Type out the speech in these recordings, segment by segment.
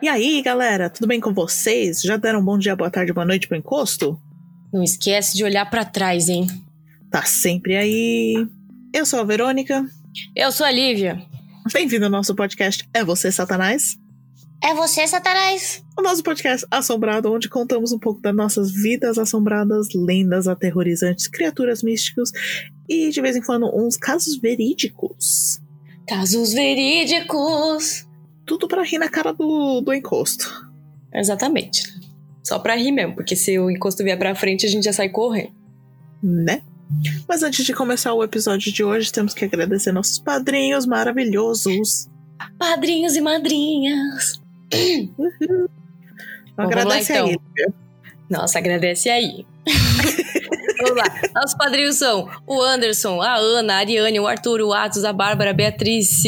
E aí, galera, tudo bem com vocês? Já deram um bom dia, boa tarde, boa noite pro encosto? Não esquece de olhar para trás, hein? Tá sempre aí. Eu sou a Verônica. Eu sou a Lívia. Bem-vindo ao nosso podcast É Você, Satanás? É você, Satanás? O nosso podcast assombrado, onde contamos um pouco das nossas vidas assombradas, lendas aterrorizantes, criaturas místicas e, de vez em quando, uns casos verídicos. Casos verídicos. Tudo pra rir na cara do, do encosto. Exatamente. Só pra rir mesmo, porque se o encosto vier pra frente, a gente já sai correndo. Né? Mas antes de começar o episódio de hoje, temos que agradecer nossos padrinhos maravilhosos. Padrinhos e madrinhas. Uhul. Bom, Agradece lá, aí. então. Lívia. Nossa, agradece aí. Vamos lá. Nossos padrinhos são o Anderson, a Ana, a Ariane, o Arthur, o Atos, a Bárbara, a Beatriz,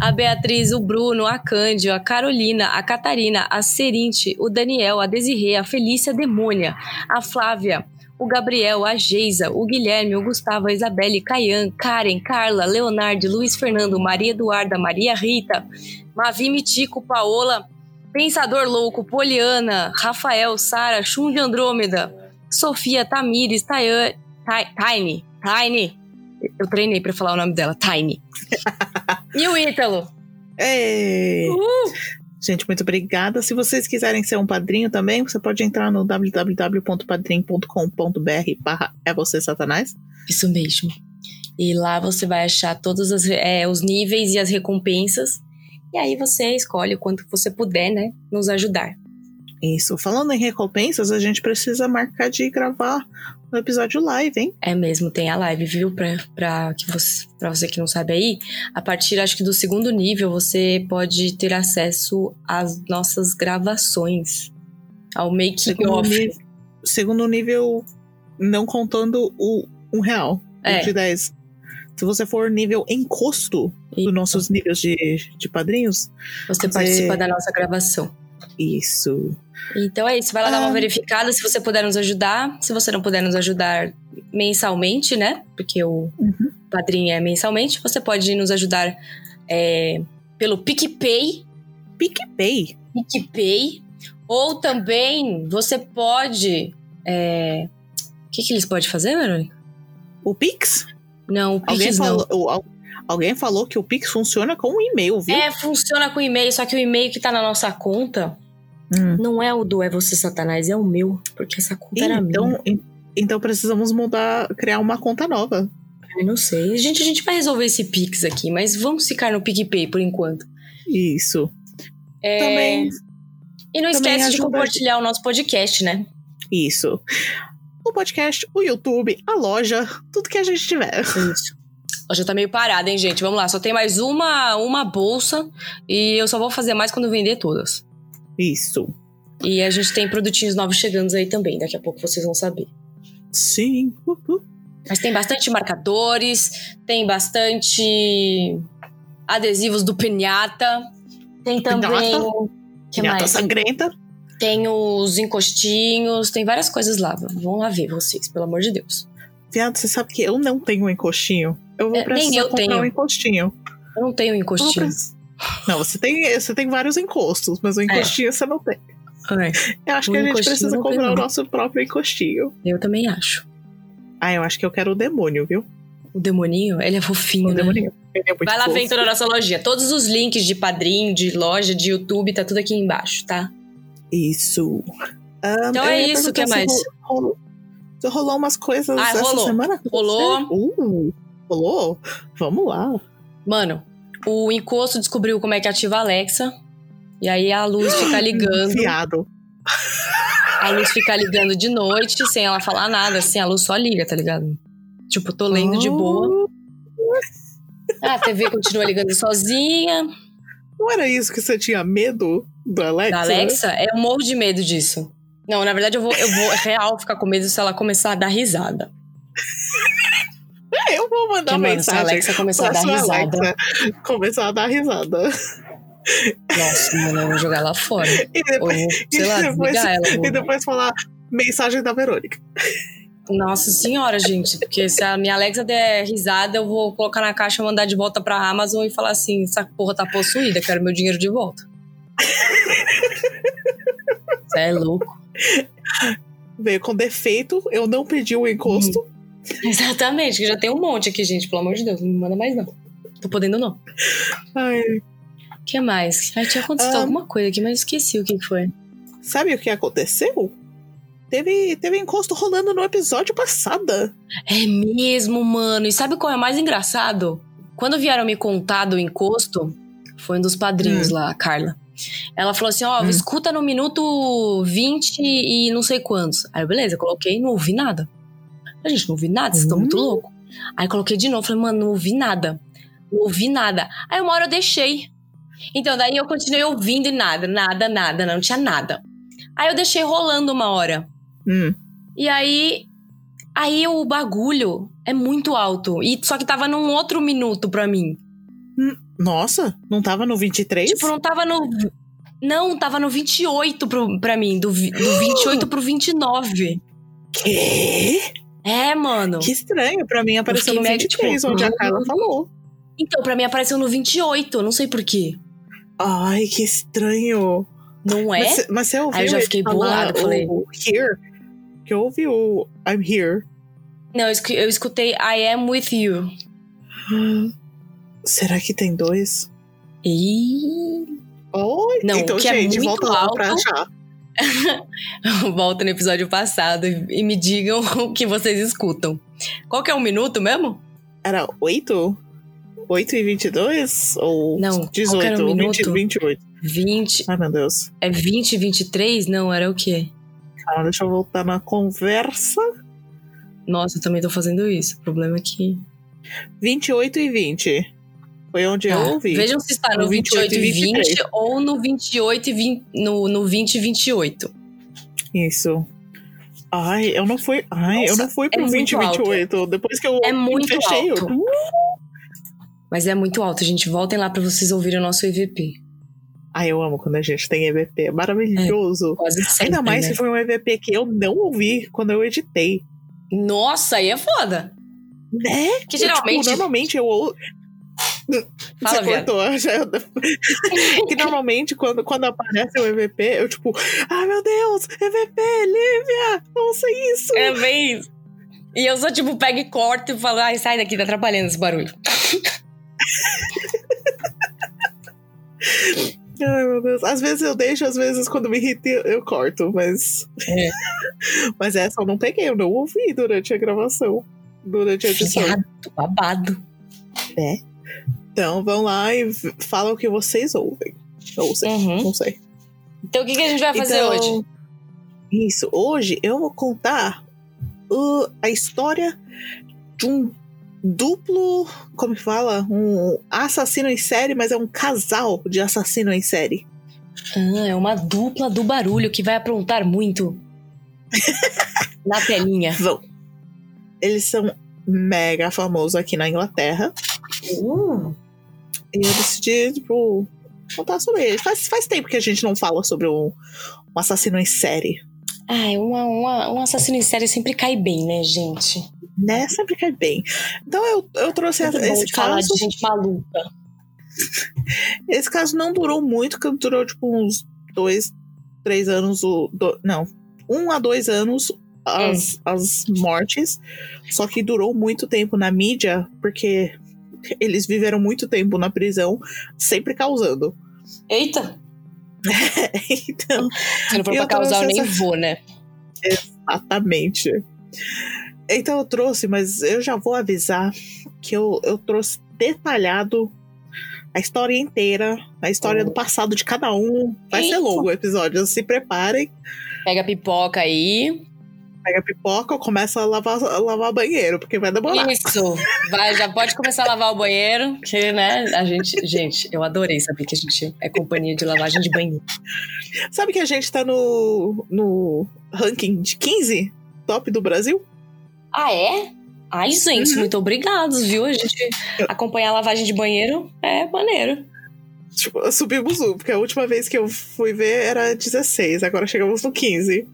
a Beatriz, o Bruno, a Cândio, a Carolina, a Catarina, a Serinte, o Daniel, a Desirê, a Felícia Demônia, a Flávia, o Gabriel, a Geisa, o Guilherme, o Gustavo, a Isabelle, Caian, Karen, Carla, Leonardo, Luiz Fernando, Maria Eduarda, Maria Rita, Mavi Mitico, Paola, Pensador Louco, Poliana, Rafael, Sara, Chum de Andrômeda, Sofia, Tamires, Tayan, Tiny, Tiny. Eu treinei pra falar o nome dela, Tiny. e o Ítalo. Ei! Uh! Gente, muito obrigada. Se vocês quiserem ser um padrinho também, você pode entrar no www.padrim.com.br barra é você, Satanás. Isso mesmo. E lá você vai achar todos as, é, os níveis e as recompensas. E aí você escolhe o quanto você puder, né? Nos ajudar. Isso. Falando em recompensas, a gente precisa marcar de gravar um episódio live, hein? É mesmo, tem a live, viu? Pra, pra, que você, pra você que não sabe aí, a partir acho que do segundo nível você pode ter acesso às nossas gravações, ao making Segundo, nível, segundo nível, não contando o um real. o É. de 10. Se você for nível encosto E dos nossos níveis de, de padrinhos, você você- participa da nossa gravação. Isso. Então é isso, vai lá dar uma Ah. verificada se você puder nos ajudar. Se você não puder nos ajudar mensalmente, né? Porque o Uhum. padrinho é mensalmente, você pode nos ajudar é, pelo PicPay. PicPay. PicPay. Ou também você pode. é, O que, que eles podem fazer, Verônica? O Pix? Não, o Alguém Pix não. falou, o- alguém falou que o Pix funciona com um e-mail, viu? É, funciona com e-mail, só que o e-mail que tá na nossa conta Hum. não é o do É Você Satanás, é o meu, porque essa conta era minha. Então, en- então precisamos mudar, criar uma conta nova. Eu não sei. Gente, a gente vai resolver esse Pix aqui, mas vamos ficar no PicPay por enquanto. Isso. É, Também. E não também esquece de compartilhar o nosso podcast, né? Isso. O podcast, o YouTube, a loja, tudo que a gente tiver. Isso. Hoje tá meio parada, hein, gente? Vamos lá, só tem mais uma, uma bolsa e eu só vou fazer mais quando vender todas. Isso. E a gente tem produtinhos novos chegando aí também, daqui a pouco vocês vão saber. Sim. Mas tem bastante marcadores, tem bastante adesivos do Pinhata, tem também. Pinhata? que mais? sangrenta. Tem os encostinhos, tem várias coisas lá. Vão lá ver vocês, pelo amor de Deus. Você sabe que eu não tenho um encostinho. Eu vou É, nem precisar eu comprar tenho. um encostinho. Eu não tenho Eu vou encostinho. Não, você tem, você tem vários encostos, mas o encostinho você não tem. Eu acho O que a gente precisa comprar o nosso próprio encostinho. Eu também acho. Ah, eu acho que eu quero o demônio, viu? O demoninho, ele é fofinho, O né? demoninho. Ele é muito Vai lá fofo. ver então na nossa lojinha. Todos os links de padrinho, de loja, de YouTube, tá tudo aqui embaixo, tá? Isso. Ah, Então é isso, perguntar que mais? Rolou, se rolou umas coisas Ah, essa rolou. semana? Rolou. Uh, rolou? Vamos lá. Mano, o encosto descobriu como é que ativa a Alexa. E aí a luz fica ligando. Fiado. A luz fica ligando de noite, sem ela falar nada, assim, a luz só liga, tá ligado? Tipo, tô lendo de boa. Ah, A TV continua ligando sozinha. Não era isso que você tinha medo do Alexa? Da Alexa, é, eu morro de medo disso. Não, na verdade eu vou, eu vou real ficar com medo se ela começar a dar risada. É, eu vou mandar Porque, mano, se a mensagem Alexa começar a dar sua risada. Alexa começar a dar risada. Nossa, mano, eu vou jogar lá fora. E Ou, depois, vou, sei lá, e depois- ela. e vou- depois falar mensagem da Verônica. Nossa senhora, gente. Porque se a minha Alexa der risada, eu vou colocar na caixa, mandar de volta pra Amazon e falar assim: essa porra tá possuída, quero meu dinheiro de volta. Você é louco. Veio com defeito, eu não pedi o encosto. Uhum. Exatamente, que já tem um monte aqui, gente. Pelo amor de Deus, não me manda mais não. Tô podendo não. Ai, O que mais? Ai, tinha acontecido Ah. alguma coisa aqui, mas esqueci o que foi. sabe o que aconteceu? Teve, teve encosto rolando no episódio passado. É mesmo, mano. E sabe qual é o mais engraçado? Quando vieram me contar do encosto, foi um dos padrinhos lá, a Carla. Ela falou assim: ó, Hum. escuta no minuto 20 e não sei quantos. Aí, eu, beleza, coloquei não ouvi nada. A gente, não ouvi nada, vocês estão Hum. muito loucos. Aí coloquei de novo, falei, mano, não ouvi nada. Não ouvi nada. Aí uma hora eu deixei. Então, daí eu continuei ouvindo e nada, nada, nada, não tinha nada. Aí eu deixei rolando uma hora. Hum. E aí. Aí o bagulho é muito alto. E só que tava num outro minuto pra mim. Nossa, não tava no 23? Tipo, não tava no. Não, tava no 28 pro, pra mim. Do, do 28 pro 29. Quê? É, mano. Que estranho. Pra mim apareceu no meio, 23, tipo, onde a hum. Carla falou. Então, pra mim apareceu no 28. Não sei porquê. Ai, que estranho. Não é? Mas, mas você ouviu Aí eu já fiquei bolada, falei- o here? Que eu ouvi o I'm here. Não, eu escutei I am with you. Será que tem dois? E. Oi, Não, então, que é gente, muito volta lá alto. pra achar. Volta no episódio passado e e me digam o que vocês escutam. Qual que é o minuto mesmo? Era 8? 8 e 22? Ou Não, qual que 18? era o ou 20, minuto? 28? 20. Ai, meu Deus. É 20, 23? Não, era o quê? Calma, deixa eu voltar na conversa. Nossa, eu também tô fazendo isso. O problema é que. 28 e 20. Foi onde eu Tá. ouvi. Vejam se está no No 28 e 20 23. ou no 28 e 20, no, no 20 e 28. Isso. Ai, eu não fui. Ai, eu Nossa, não fui é pro muito 20 e 28. Depois que eu É muito fechei. alto. Eu... Mas é muito alto, gente. Voltem lá pra vocês ouvirem o nosso EVP. Ai, eu amo quando a gente tem EVP. É maravilhoso. Quase sempre. Ainda mais né? se foi um EVP que eu não ouvi quando eu editei. Nossa, aí é foda. Né? Que geralmente. Tipo, normalmente eu ouço. Fala, Você viado. cortou. Já... que normalmente quando, quando aparece o EVP, eu tipo, ai meu Deus, EVP, Lívia, ouça isso. É bem isso. E eu só, tipo, pego e corto e falo, ai, sai daqui, tá atrapalhando esse barulho. Ai meu Deus. Às vezes eu deixo, às vezes quando me irrita eu corto, mas. É. mas essa eu não peguei, eu não ouvi durante a gravação, durante a edição. Viado, babado. Então vão lá e falam o que vocês ouvem. Ouçam, Uhum. não sei. Então o que, que a gente vai fazer Então, hoje? Isso, hoje eu vou contar uh, a história de um duplo, como que fala? Um assassino em série, mas é um casal de assassino em série. Ah, é uma dupla do barulho que vai aprontar muito. Na telinha. Vão. Eles são mega famosos aqui na Inglaterra. Uh, E eu decidi, tipo, contar sobre eles. Faz, faz tempo que a gente não fala sobre um, um assassino em série. ai, uma, uma- um assassino em série sempre cai bem, né, gente? Né? Sempre cai bem. Então eu, eu trouxe bom esse de falar caso. de gente maluca. Esse caso não durou muito, que durou tipo uns dois, três anos. O, do- não, um a dois anos as, as mortes. Só que durou muito tempo na mídia, porque eles viveram muito tempo na prisão, sempre causando. Eita! então, Se não for pra causar, eu nem essa- vou, né? exatamente. Então eu trouxe, mas eu já vou avisar que eu, eu trouxe detalhado a história inteira, a história do passado de cada um. Vai ser Eita. longo o episódio, se preparem. Pega a pipoca aí. Pega pipoca, começa a lavar, a lavar banheiro, porque vai demorar. Isso. Vai, já pode começar a lavar o banheiro. Que, né? A gente. Gente, eu adorei saber que a gente é companhia de lavagem de banheiro. Sabe que a gente tá no, no ranking de 15 top do Brasil? Ah, é? Ai, gente, Uhum. muito obrigados, viu? A gente acompanhar a lavagem de banheiro é maneiro. Tipo, subimos um, porque a última vez que eu fui ver era 16, agora chegamos no 15.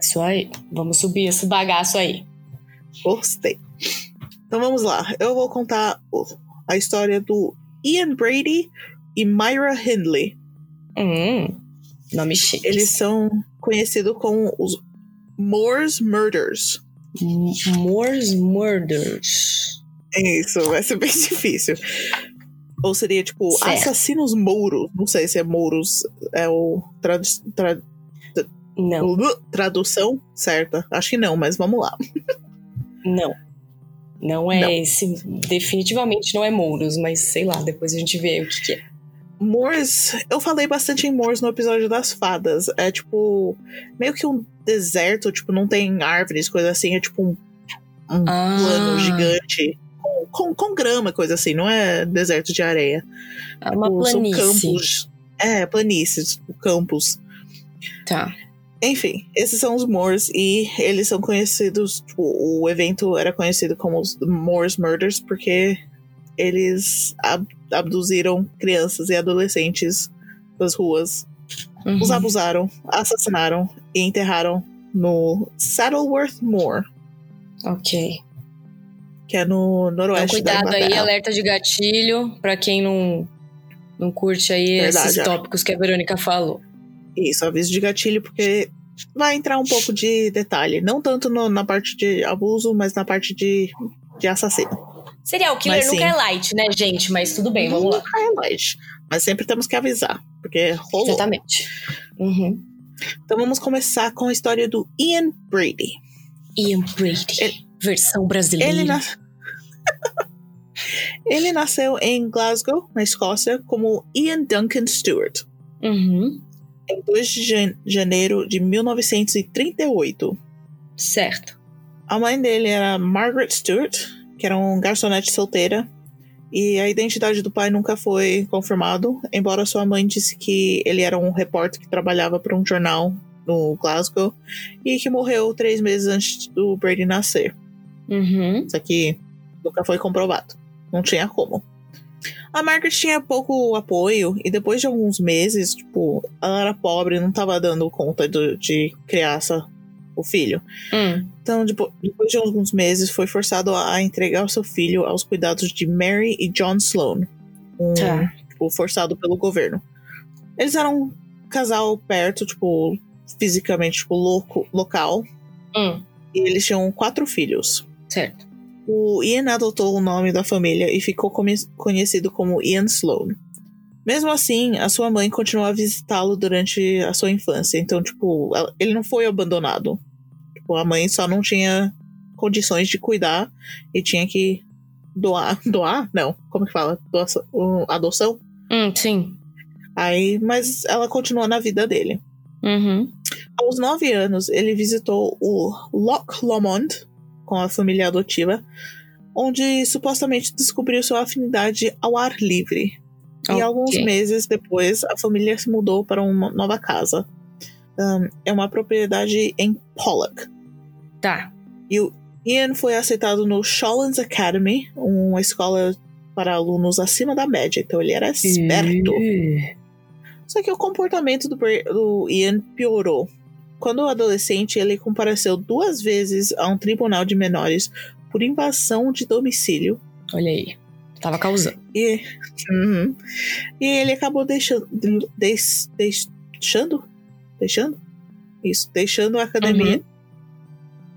Isso aí. Vamos subir esse bagaço aí. Gostei. Então vamos lá. Eu vou contar a história do Ian Brady e Myra Hindley. Hum. Nome chique. Eles são conhecido como os Moore's Murders. Moore's Murders. Isso, vai ser bem difícil. Ou seria tipo Certo. assassinos mouros. Não sei se é mouros, é o tradu tra- Não, o- tradução certa. Acho que não, mas vamos lá. não. Não é Não. esse. Definitivamente não é Mouros, mas sei lá, depois a gente vê o que, que é. Moors, eu falei bastante em Moors no episódio das fadas. É tipo meio que um deserto, tipo, não tem árvores, coisa assim, é tipo um, um Ah. plano gigante. Com, com, com grama, coisa assim, não é deserto de areia. É uma Tipo, São planície. campos. É, planícies, tipo, campos. Tá. Enfim, esses são os Moors e eles são conhecidos. Tipo, o evento era conhecido como os Moors Murders porque eles ab- abduziram crianças e adolescentes das ruas, Uhum. os abusaram, assassinaram e enterraram no Saddleworth Moor, Ok. que é no Então, noroeste da cuidado aí, alerta de gatilho, pra quem não, não curte aí Verdade, esses é. tópicos que a Verônica falou. Isso, aviso de gatilho, porque vai entrar um pouco de detalhe. Não tanto no- na parte de abuso, mas na parte de, de assassino. Serial killer Mas nunca sim. é light, né, gente? Mas tudo bem, vamos lá. Nunca é light. Mas sempre temos que avisar, porque rolou. Exatamente. Uhum. Então vamos começar com a história do Ian Brady. Ian Brady, Ele- versão brasileira. Ele, nas- Ele nasceu em Glasgow, na Escócia, como Ian Duncan Stewart, Uhum. Em 2 de jan- janeiro de 1938. Certo. A mãe dele era Margaret Stewart, que era um garçonete solteira, e a identidade do pai nunca foi confirmado, embora sua mãe disse que ele era um repórter que trabalhava para um jornal no Glasgow e que morreu três meses antes do Brady nascer. Uhum. Isso aqui nunca foi comprovado. Não tinha como. A Margaret tinha pouco apoio e depois de alguns meses, tipo, ela era pobre, não tava dando conta do- de criar essa- o filho. Hum. Então, depo- depois de alguns meses, foi forçado a entregar o seu filho aos cuidados de Mary e John Sloan, um, Tá. tipo, forçado pelo governo. Eles eram um casal perto, tipo, fisicamente, tipo, louco, local, Hum. e eles tinham quatro filhos. Certo. O Ian adotou o nome da família e ficou conhecido como Ian Sloan. Mesmo assim, a sua mãe continuou a visitá-lo durante a sua infância. Então, tipo, ele não foi abandonado. Tipo, a mãe só não tinha condições de cuidar e tinha que doar. Doar? Não. Como que fala? Doação, adoção? Hum, sim. Aí, mas ela continuou na vida dele. Uhum. Aos nove anos, ele visitou o Loch Lomond com a família adotiva, onde supostamente descobriu sua afinidade ao ar livre. Ok. E alguns meses depois, a família se mudou para uma nova casa. Ahn, é uma propriedade em Pollock. Tá. E o Ian foi aceitado no Shawlands Academy, uma escola para alunos acima da média, então ele era esperto. Só que o comportamento do, do Ian piorou. Quando adolescente, ele compareceu duas vezes a um tribunal de menores por invasão de domicílio. Olha aí. Tava causando. E, Uhum. e ele acabou deixando, deix- deixando. Deixando? Isso, deixando a academia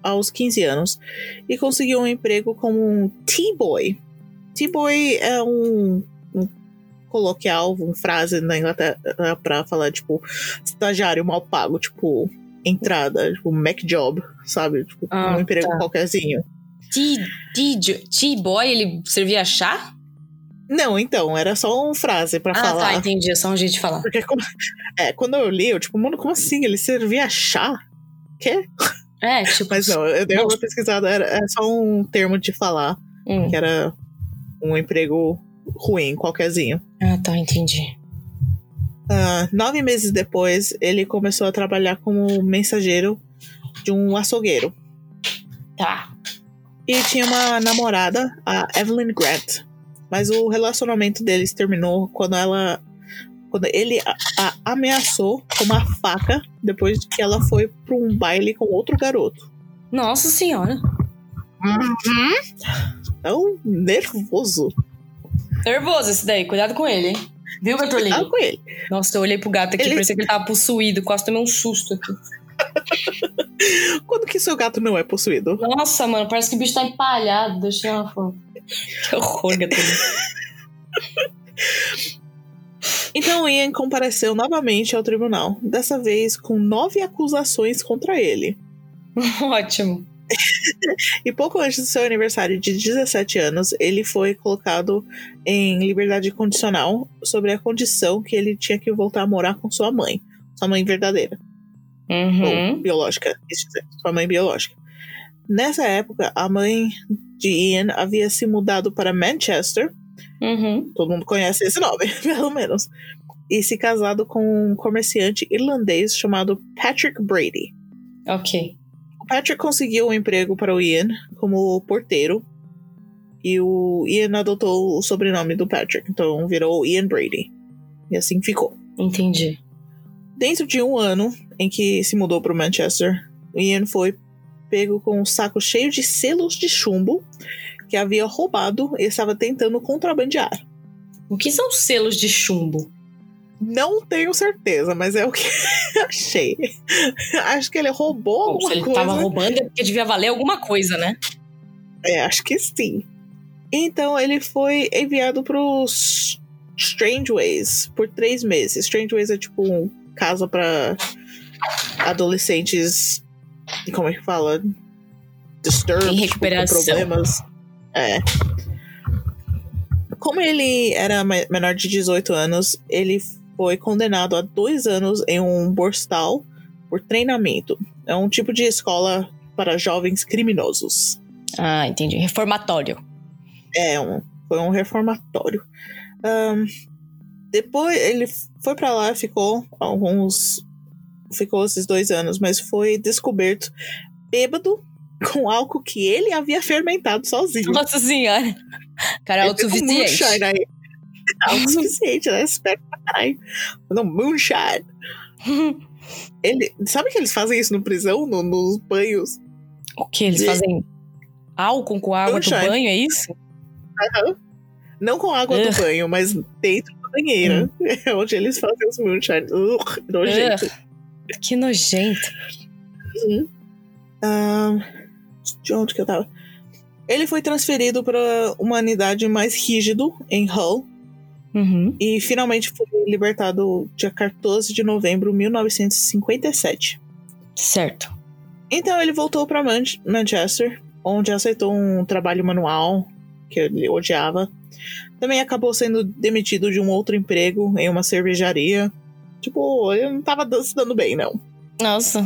aos 15 anos. E conseguiu um emprego como um T-boy. T-boy é um, um coloquial, uma frase na Inglaterra pra falar, tipo, estagiário mal pago, tipo, entrada, tipo, Mac job, sabe? Tipo, Ah, um emprego tá. qualquerzinho. T-boy, ele servia chá? Não, então, era só uma frase pra Ah, falar. tá, entendi. É só um jeito de falar. Porque como- é, quando eu li, eu, tipo, mano, como assim? Ele servia chá? Quê? É, tipo. Mas não, eu dei uma pesquisada, era, era só um termo de falar, Hum. que era um emprego ruim, qualquerzinho. Ah, tá, entendi. Ah, nove meses depois, ele começou a trabalhar como mensageiro de um açougueiro. Tá. E tinha uma namorada, a Evelyn Grant. Mas o relacionamento deles terminou quando ela. Quando ele a, a ameaçou com uma faca depois que ela foi pra um baile com outro garoto. Nossa senhora. Tão nervoso. Nervoso esse daí, cuidado com ele, hein? Viu, Bertolini? Tava com ele. Nossa, eu olhei pro gato aqui, Ele- parecia que ele tava possuído. Quase tomei um susto aqui. Quando que seu gato não é possuído? Nossa, mano, parece que o bicho tá empalhado. Deixa eu foto. Que horror, Bertolini. Então Ian compareceu novamente ao tribunal, dessa vez com nove acusações contra ele. Ótimo. E pouco antes do seu aniversário de 17 anos, ele foi colocado em liberdade condicional sobre a condição que ele tinha que voltar a morar com sua mãe, sua mãe verdadeira, ou Uhum. biológica, quis dizer, sua mãe biológica. Nessa época, a mãe de Ian havia se mudado para Manchester, Uhum. todo mundo conhece esse nome, pelo menos, e se casado com um comerciante irlandês chamado Patrick Brady. Ok. Patrick conseguiu um emprego para o Ian como porteiro. E o Ian adotou o sobrenome do Patrick, então virou Ian Brady. E assim ficou. Entendi. Dentro de um ano em que se mudou para Manchester, o Ian foi pego com um saco cheio de selos de chumbo que havia roubado e estava tentando contrabandear. O que são selos de chumbo? Não tenho certeza, mas é o que achei. Acho que ele roubou Bom, alguma se ele coisa. tava roubando é porque devia valer alguma coisa, né? É, acho que sim. Então ele foi enviado pros Strangeways por três meses. Strangeways é tipo um casa pra adolescentes. Como é que fala? Disturbed, Em tipo, recuperação. com problemas. É. Como ele era me- menor de 18 anos, ele foi condenado a dois anos em um borstal por treinamento. É um tipo de escola para jovens criminosos. Ah, entendi. Reformatório. É, um, foi um reformatório. Ahn, depois ele foi pra lá, ficou alguns. Ficou esses dois anos, mas foi descoberto bêbado com álcool que ele havia fermentado sozinho. Nossa senhora. Cara, Ele um autossuficiente. moonshine aí. Autossuficiente, né? Espero pra caralho. Não, moonshine. Ele, sabe que eles fazem isso no prisão, no- nos banhos? O que? Eles De- fazem álcool com água do Moonshine. banho, é isso? Não com água do Ugh. banho, mas dentro da banheira. É onde eles fazem os moonshine. Ugh, nojento. Ugh, que nojento. Ahn, de onde que eu tava? Ele foi transferido para uma unidade mais rígido em Hull Uhum. e finalmente foi libertado dia 14 de novembro de 1957. Certo. Então ele voltou para Manchester, onde aceitou um trabalho manual que ele odiava. Também acabou sendo demitido de um outro emprego em uma cervejaria. Tipo, ele não tava se dando bem, não. Nossa,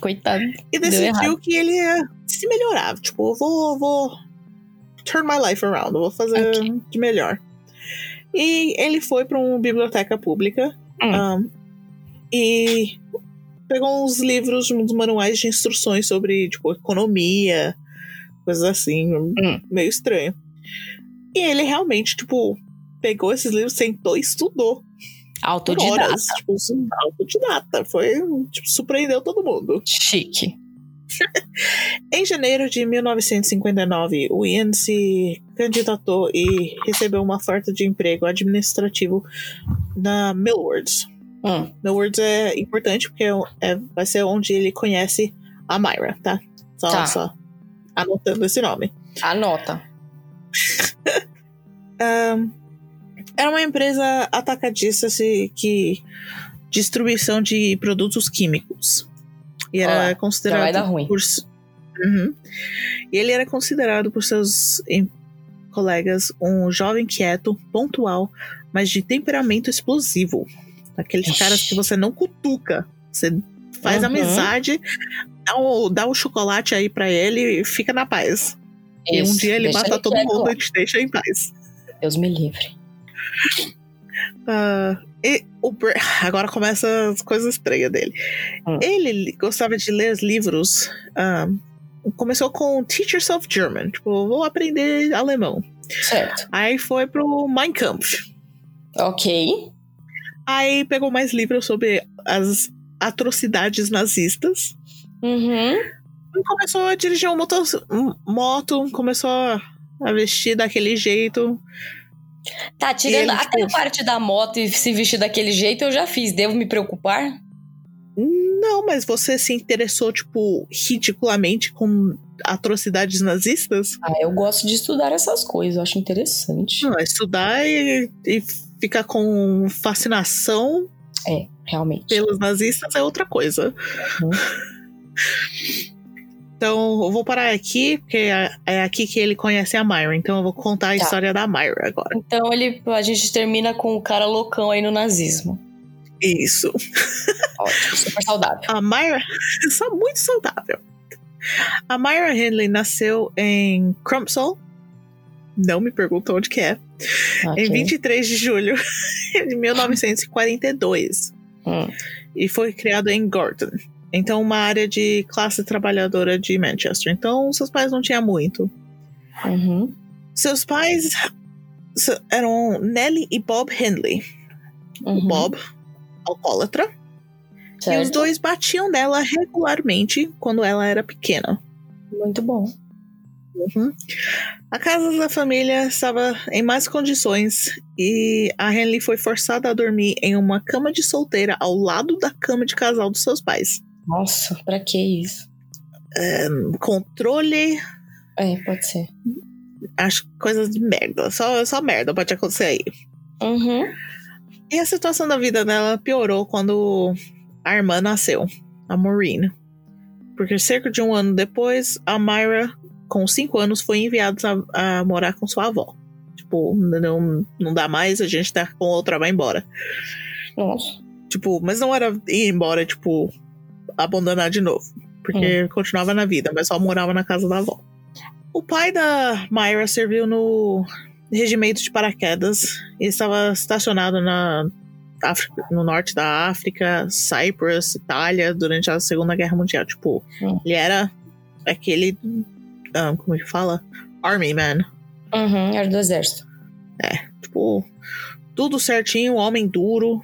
coitado. E decidiu que ele ia se melhorar. Tipo, eu vou, vou turn my life around, vou fazer Ok. de melhor. E ele foi para uma biblioteca pública Hum. um, e pegou uns livros, uns manuais de instruções sobre, tipo, economia, coisas assim, Hum. meio estranho. E ele realmente, tipo, pegou esses livros, sentou e estudou Autodidata. horas. Tipo, autodidata. Foi, tipo, surpreendeu todo mundo. Chique. Em janeiro de 1959, o Ian se candidatou e recebeu uma oferta de emprego administrativo na Millwards. Hum. Millwards é importante porque é- vai ser onde ele conhece a Myra, tá? Só, Tá. só anotando esse nome. Anota. Ahn, era uma empresa atacadista se, que distribuição de produtos químicos. E era vai considerado por Uhum. E ele era considerado por seus colegas um jovem quieto, pontual, mas de temperamento explosivo. Aqueles Ixi. caras que você não cutuca. Você faz Uhum. amizade, dá o, dá o chocolate aí pra ele e fica na paz. e um Isso, dia ele deixa mata todo quieto mundo e te deixa em paz. Deus me livre. Ah, e o Bra- agora começa as coisas estranhas dele. Hum. Ele gostava de ler os livros. ah, começou com Teachers of German, tipo, vou aprender alemão. Certo. Aí foi pro Mein Kampf. Ok. Aí pegou mais livros sobre as atrocidades nazistas. Uhum. E começou a dirigir um moto, um moto começou a vestir daquele jeito. Tá, tirando ele, até tipo- a parte da moto e se vestir daquele jeito, eu já fiz. Devo me preocupar? Não, mas você se interessou, tipo, ridiculamente com atrocidades nazistas? Ah, eu gosto de estudar essas coisas, eu acho interessante. Não, é estudar e, e ficar com fascinação É, realmente. pelos nazistas é outra coisa. Uhum. Então, eu vou parar aqui, porque é, é aqui que ele conhece a Myra. Então, eu vou contar a Tá. história da Myra agora. Então ele, a gente termina com o cara loucão aí no nazismo. Isso. Ótimo, super saudável. A Myra, só muito saudável. A Myra Henley nasceu em Crumpsall. Não me pergunta onde que é. Ok. Em 23 de julho de 1942. Hum. E foi criado em Gorton. Então, uma área de classe trabalhadora de Manchester. Então, seus pais não tinham muito. Uhum. Seus pais eram Nellie e Bob Henley. O Uhum. Bob, alcoólatra. E os Certo. dois batiam nela regularmente quando ela era pequena. Muito bom. Uhum. A casa da família estava em más condições e a Henley foi forçada a dormir em uma cama de solteira ao lado da cama de casal dos seus pais. Nossa, pra que isso? Controle, É, pode ser. acho que coisas de merda. Só, só merda pode acontecer aí. Uhum. E a situação da vida dela piorou quando a irmã nasceu, a Maureen. Porque cerca de um ano depois, a Myra, com cinco anos, foi enviada a, a morar com sua avó. Tipo, não, não dá mais, a gente tá com outra, vai embora. Nossa. Tipo, mas não era ir embora, tipo, abandonar de novo. Porque continuava na vida, mas só morava na casa da avó. O pai da Myra serviu no regimento de paraquedas e estava estacionado na África- no norte da África, Cyprus, Itália, durante a Segunda Guerra Mundial. Tipo, Hum. ele era aquele. ah, como é que fala? Army man. Uhum, era do exército. Tipo, tudo certinho, homem duro.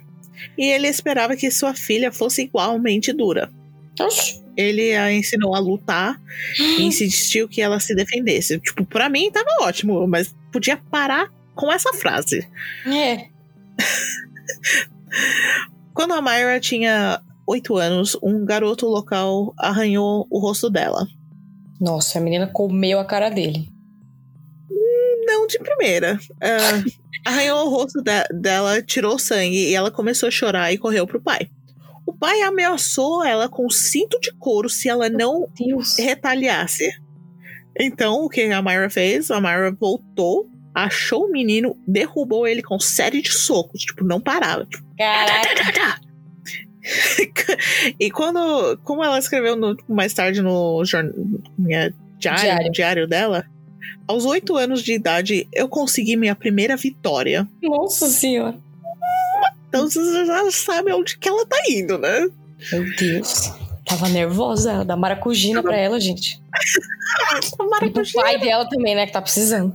E ele esperava que sua filha fosse igualmente dura. Oxi. Ele a ensinou a lutar e insistiu que ela se defendesse. Tipo, pra mim tava ótimo, mas podia parar com essa frase. É. Quando a Myra tinha oito anos, um garoto local arranhou o rosto dela. Nossa, a menina comeu a cara dele. Não de primeira. Ah, arranhou o rosto de- dela, tirou sangue e ela começou a chorar e correu pro pai. O pai ameaçou ela com cinto de couro se ela não retaliasse. Então, o que a Myra fez? A Myra voltou, achou o menino, derrubou ele com série de socos. Tipo, não parava. Tipo, Caraca. e quando, como ela escreveu no- mais tarde no diário, Diário. diário dela, aos oito anos de idade eu consegui minha primeira vitória. Nossa senhora. Então vocês já sabem onde que ela tá indo, né? Meu Deus. Tava nervosa. Dá maracujina pra ela, gente. E pro pai dela também, né? Que tá precisando.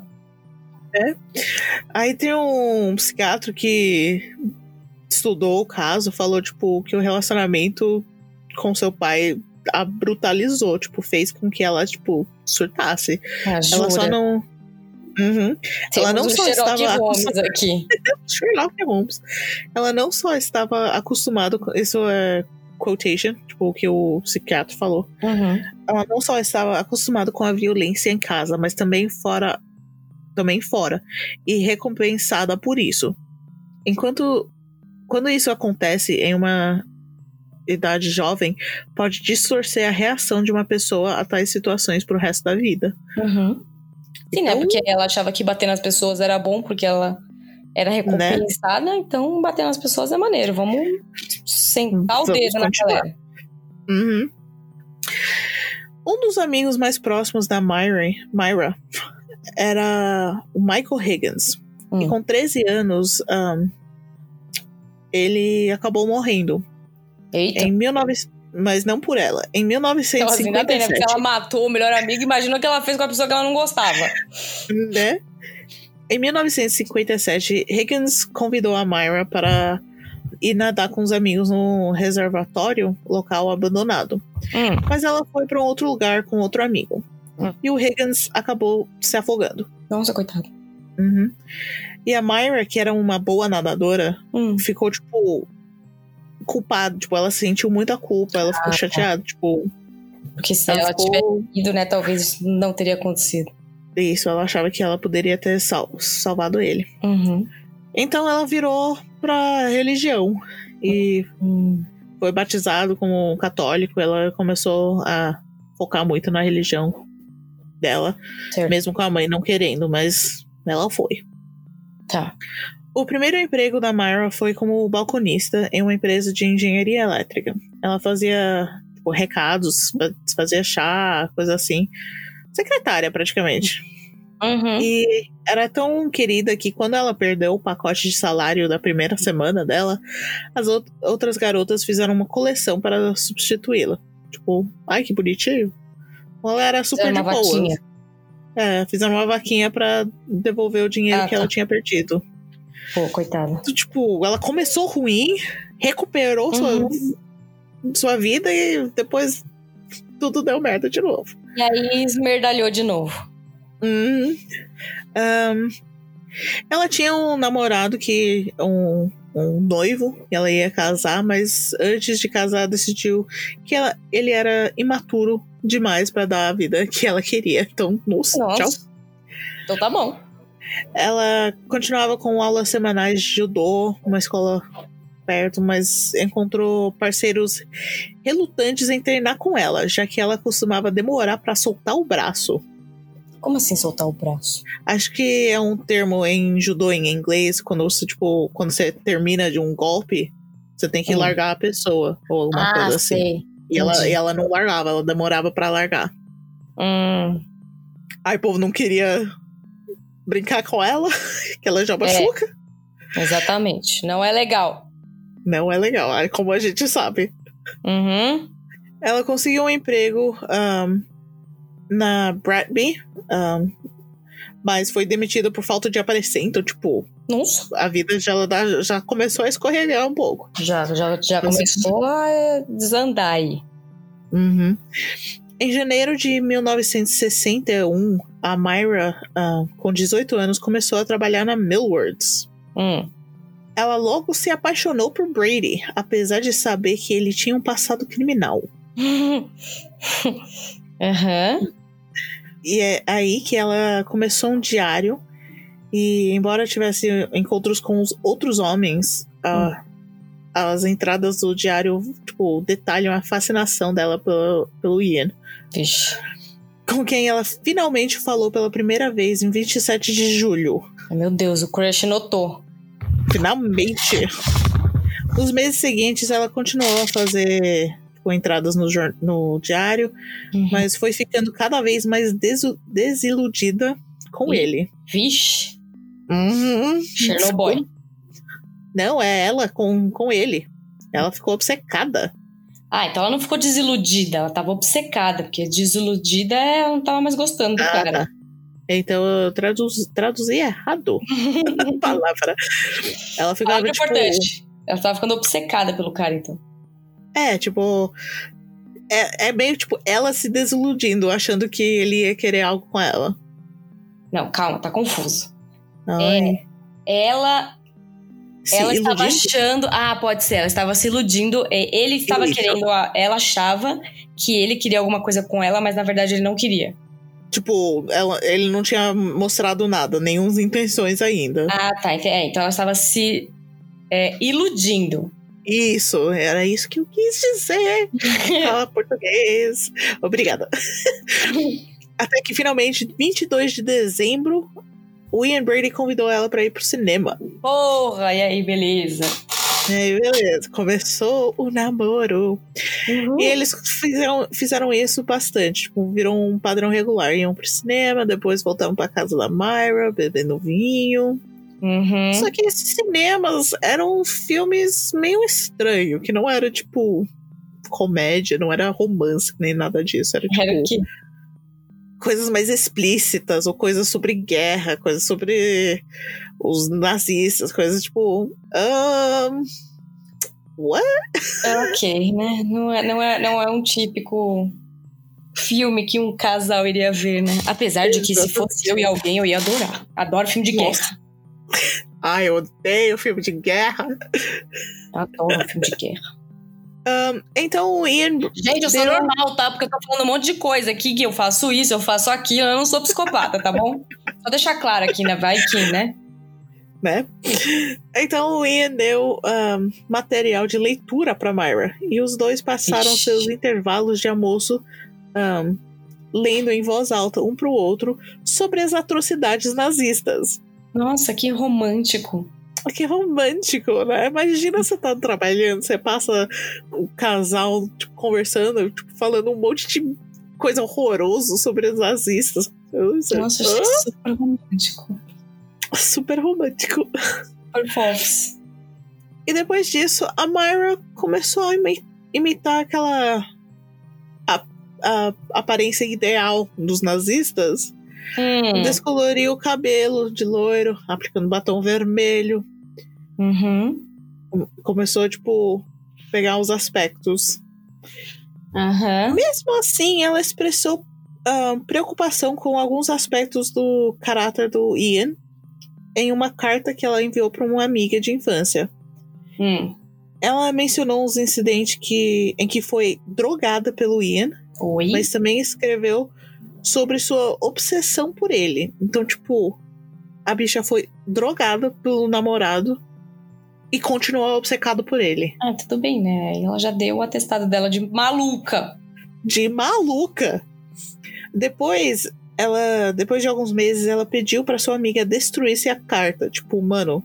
Aí tem um psiquiatra que estudou o caso, falou, tipo, que o relacionamento com seu pai a brutalizou, tipo, fez com que ela, tipo, surtasse. Ah, Ela só não. Uhum. ela não um só estava- Holmes aqui. Sherlock Holmes. Ela não só estava acostumada com. Isso é quotation, tipo, o que o psiquiatra falou. Uhum. Ela não só estava acostumada com a violência em casa, mas também fora. Também fora. E recompensada por isso. Enquanto. Quando isso acontece em uma idade jovem, pode distorcer a reação de uma pessoa a tais situações pro resto da vida. Uhum. Sim, né? Então- Porque ela achava que bater nas pessoas era bom porque ela era Né? recompensada, então bater nas pessoas é maneiro. Vamos sentar o Vamos dedo na galera. Uhum. Um dos amigos mais próximos da Myra, Myra era o Michael Higgins. E Hum. com 13 anos, um, ele acabou morrendo. Eita. Em 19... Mas não por ela. Em Então, assim, né? 1957, Porque ela matou o melhor amigo, imagina o que ela fez com a pessoa que ela não gostava. né? Em 1957, Higgins convidou a Myra para ir nadar com os amigos no reservatório local abandonado. Hum. Mas ela foi para um outro lugar com outro amigo. Hum. E o Higgins acabou se afogando. Nossa, coitado. Uhum. E a Myra, que era uma boa nadadora, Hum. ficou, tipo, culpada. Tipo, ela sentiu muita culpa, ela ficou Ah, tá. chateada. Tipo, Porque se ela, ela tivesse ficou. ido, né, talvez isso não teria acontecido. Isso, ela achava que ela poderia ter sal- salvado ele. Uhum. Então ela virou pra religião. E Hum. foi batizado como católico. Ela começou a focar muito na religião dela, Certo. mesmo com a mãe não querendo, mas ela foi. Tá. O primeiro emprego da Myra foi como balconista em uma empresa de engenharia elétrica. Ela fazia tipo, recados, fa- fazia chá, coisa assim. Secretária, praticamente. Uhum. E era tão querida que quando ela perdeu o pacote de salário da primeira semana dela, as out- outras garotas fizeram uma coleção para substituí-la. Tipo, ai que bonitinho. Ela era super Fizeram de boa. vaquinha. É, fizeram uma vaquinha pra devolver o dinheiro Ah, que ela tá. tinha perdido. Pô, coitada. Então, Tipo, ela começou ruim, recuperou sua, Uhum. sua vida e depois tudo deu merda de novo. E aí esmerdalhou de novo. Hum. Ahn, ela tinha um namorado que. Um, um noivo, que ela ia casar, mas antes de casar decidiu que ela- ele era imaturo demais pra dar a vida que ela queria. Então, nossa, Nossa. tchau. Então tá bom. Ela continuava com aulas semanais de judô, uma escola perto, mas encontrou parceiros relutantes em treinar com ela, já que ela costumava demorar pra soltar o braço. Como assim soltar o braço? Acho que é um termo em judô em inglês, quando você, tipo, quando você termina de um golpe, você tem que Hum. largar a pessoa, ou alguma ah, coisa assim. sei. E ela, e ela não largava, ela demorava pra largar. Hum, Aí o povo não queria brincar com ela, que ela já É. machuca. exatamente. Não é legal. Não é legal, como a gente sabe. Uhum. Ela conseguiu um emprego ahm, na Bradby, ahm, mas foi demitida por falta de aparecer. Então, tipo, Nossa. a vida já, já começou a escorregar um pouco. Já, já, já começou a desandar aí. Uhum. Em janeiro de 1961, a Myra, ah, com 18 anos, começou a trabalhar na Millwards. Hum. Ela logo se apaixonou por Brady, apesar de saber que ele tinha um passado criminal. Aham. E é aí que ela começou um diário. E embora tivesse encontros com os outros homens, a- as entradas do diário tipo, detalham a fascinação dela pelo, pelo Ian. Vixe. Com quem ela finalmente falou pela primeira vez em 27 de julho. Meu Deus, o crush notou. Finalmente! Nos meses seguintes, ela continuou a fazer tipo, entradas no, no diário, Uhum. mas foi ficando cada vez mais desu- desiludida com Ih. ele. Vixe. Uhum. Chernobyl. Não, é ela com, com ele. Ela ficou obcecada. Ah, então ela não ficou desiludida, ela tava obcecada, porque desiludida é ela não tava mais gostando do Ah, cara. tá. Então eu traduz, traduzi errado a palavra. Ela Palavra tipo. importante. Ela tava ficando obcecada pelo cara, então. É, tipo. É, é meio tipo ela se desiludindo, achando que ele ia querer algo com ela. Não, calma, tá confuso. Ai, Ela, se ela estava iludindo? achando. Ah, pode ser, ela estava se iludindo. Ele estava querendo. a- ela achava que ele queria alguma coisa com ela, mas na verdade ele não queria. Tipo, ela, ele não tinha mostrado nada, nenhuma intenções ainda. Ah, tá. é, então ela estava se é, iludindo. Isso, era isso que eu quis dizer. Fala português. Obrigada. Até que finalmente, 22 de dezembro, o Ian Brady convidou ela pra ir pro cinema. Porra, e aí, beleza. E aí, beleza, começou o namoro. Uhum. E eles fizeram, fizeram isso bastante. Tipo, virou um padrão regular. Iam pro cinema, depois voltavam pra casa da Myra, bebendo vinho. Uhum. Só que esses cinemas eram filmes meio estranhos, que não era tipo comédia, não era romance, nem nada disso. Era tipo Era? Coisas mais explícitas, ou coisas sobre guerra, coisas sobre os nazistas, coisas tipo. ahn, what? É ok, né? Não é, não, é, não é um típico filme que um casal iria ver, né? Apesar de que se fosse eu e alguém, eu ia adorar. Adoro filme de guerra. Ai, eu odeio filme de guerra. Adoro filme de guerra. Um, então o Ian. Gente, eu sou normal, tá? Porque eu tô falando um monte de coisa aqui, que eu faço isso, eu faço aquilo, eu não sou psicopata, tá bom? Só deixar claro aqui, né? Vai que, né? né? Então o Ian deu um, material de leitura para Myra e os dois passaram Ixi. seus intervalos de almoço um, lendo em voz alta um para o outro sobre as atrocidades nazistas. Nossa, que romântico. Que romântico, né? Imagina você tá trabalhando, você passa o casal tipo, conversando, tipo, falando um monte de coisa horroroso sobre os nazistas. Nossa, achei super romântico. super romântico. Super fofos. E depois disso, a Myra começou a imi- imitar aquela a, a aparência ideal dos nazistas. Hum. Descoloriu o cabelo de loiro, aplicando batom vermelho. Uhum. Começou, tipo, pegar os aspectos. Aham. Mesmo assim, ela expressou ah, preocupação com alguns aspectos do caráter do Ian em uma carta que ela enviou para uma amiga de infância. Hum. Ela mencionou os incidentes que, em que foi drogada pelo Ian, Oi? mas também escreveu sobre sua obsessão por ele. Então, tipo, a bicha foi drogada pelo namorado e continuou obcecada por ele. Ah, tudo bem, né? Ela já deu o atestado dela de maluca. De maluca. Depois, ela, depois de alguns meses, ela pediu para sua amiga destruísse a carta. Tipo, mano,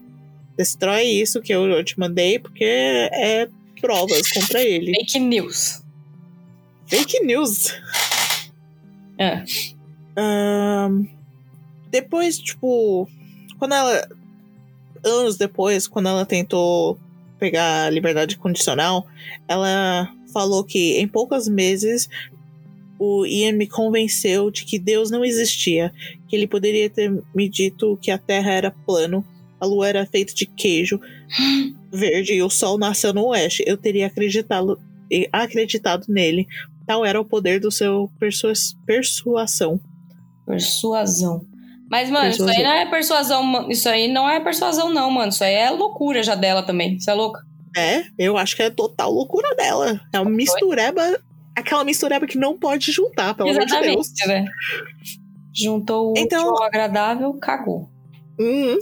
destrói isso que eu te mandei, porque é provas contra ele. Fake news. Fake news. Ah. Ahn, depois, tipo, quando ela. Anos depois, quando ela tentou pegar a liberdade condicional, ela falou que em poucos meses o Ian me convenceu de que Deus não existia, que ele poderia ter me dito que a Terra era plano, a Lua era feita de queijo verde e o Sol nasceu no oeste. Eu teria acreditado, acreditado nele. Tal era o poder do seu persua- persuasão. Persuasão. Mas, mano, isso aí Persuasão. não é persuasão. Isso aí não é persuasão, não, mano. Isso aí é loucura já dela também. Você é louca? É, eu acho que é total loucura dela. É uma mistureba, aquela mistureba que não pode juntar, pelo amor de Deus. Exatamente, né? Juntou o Então- útil agradável, cagou. Uhum.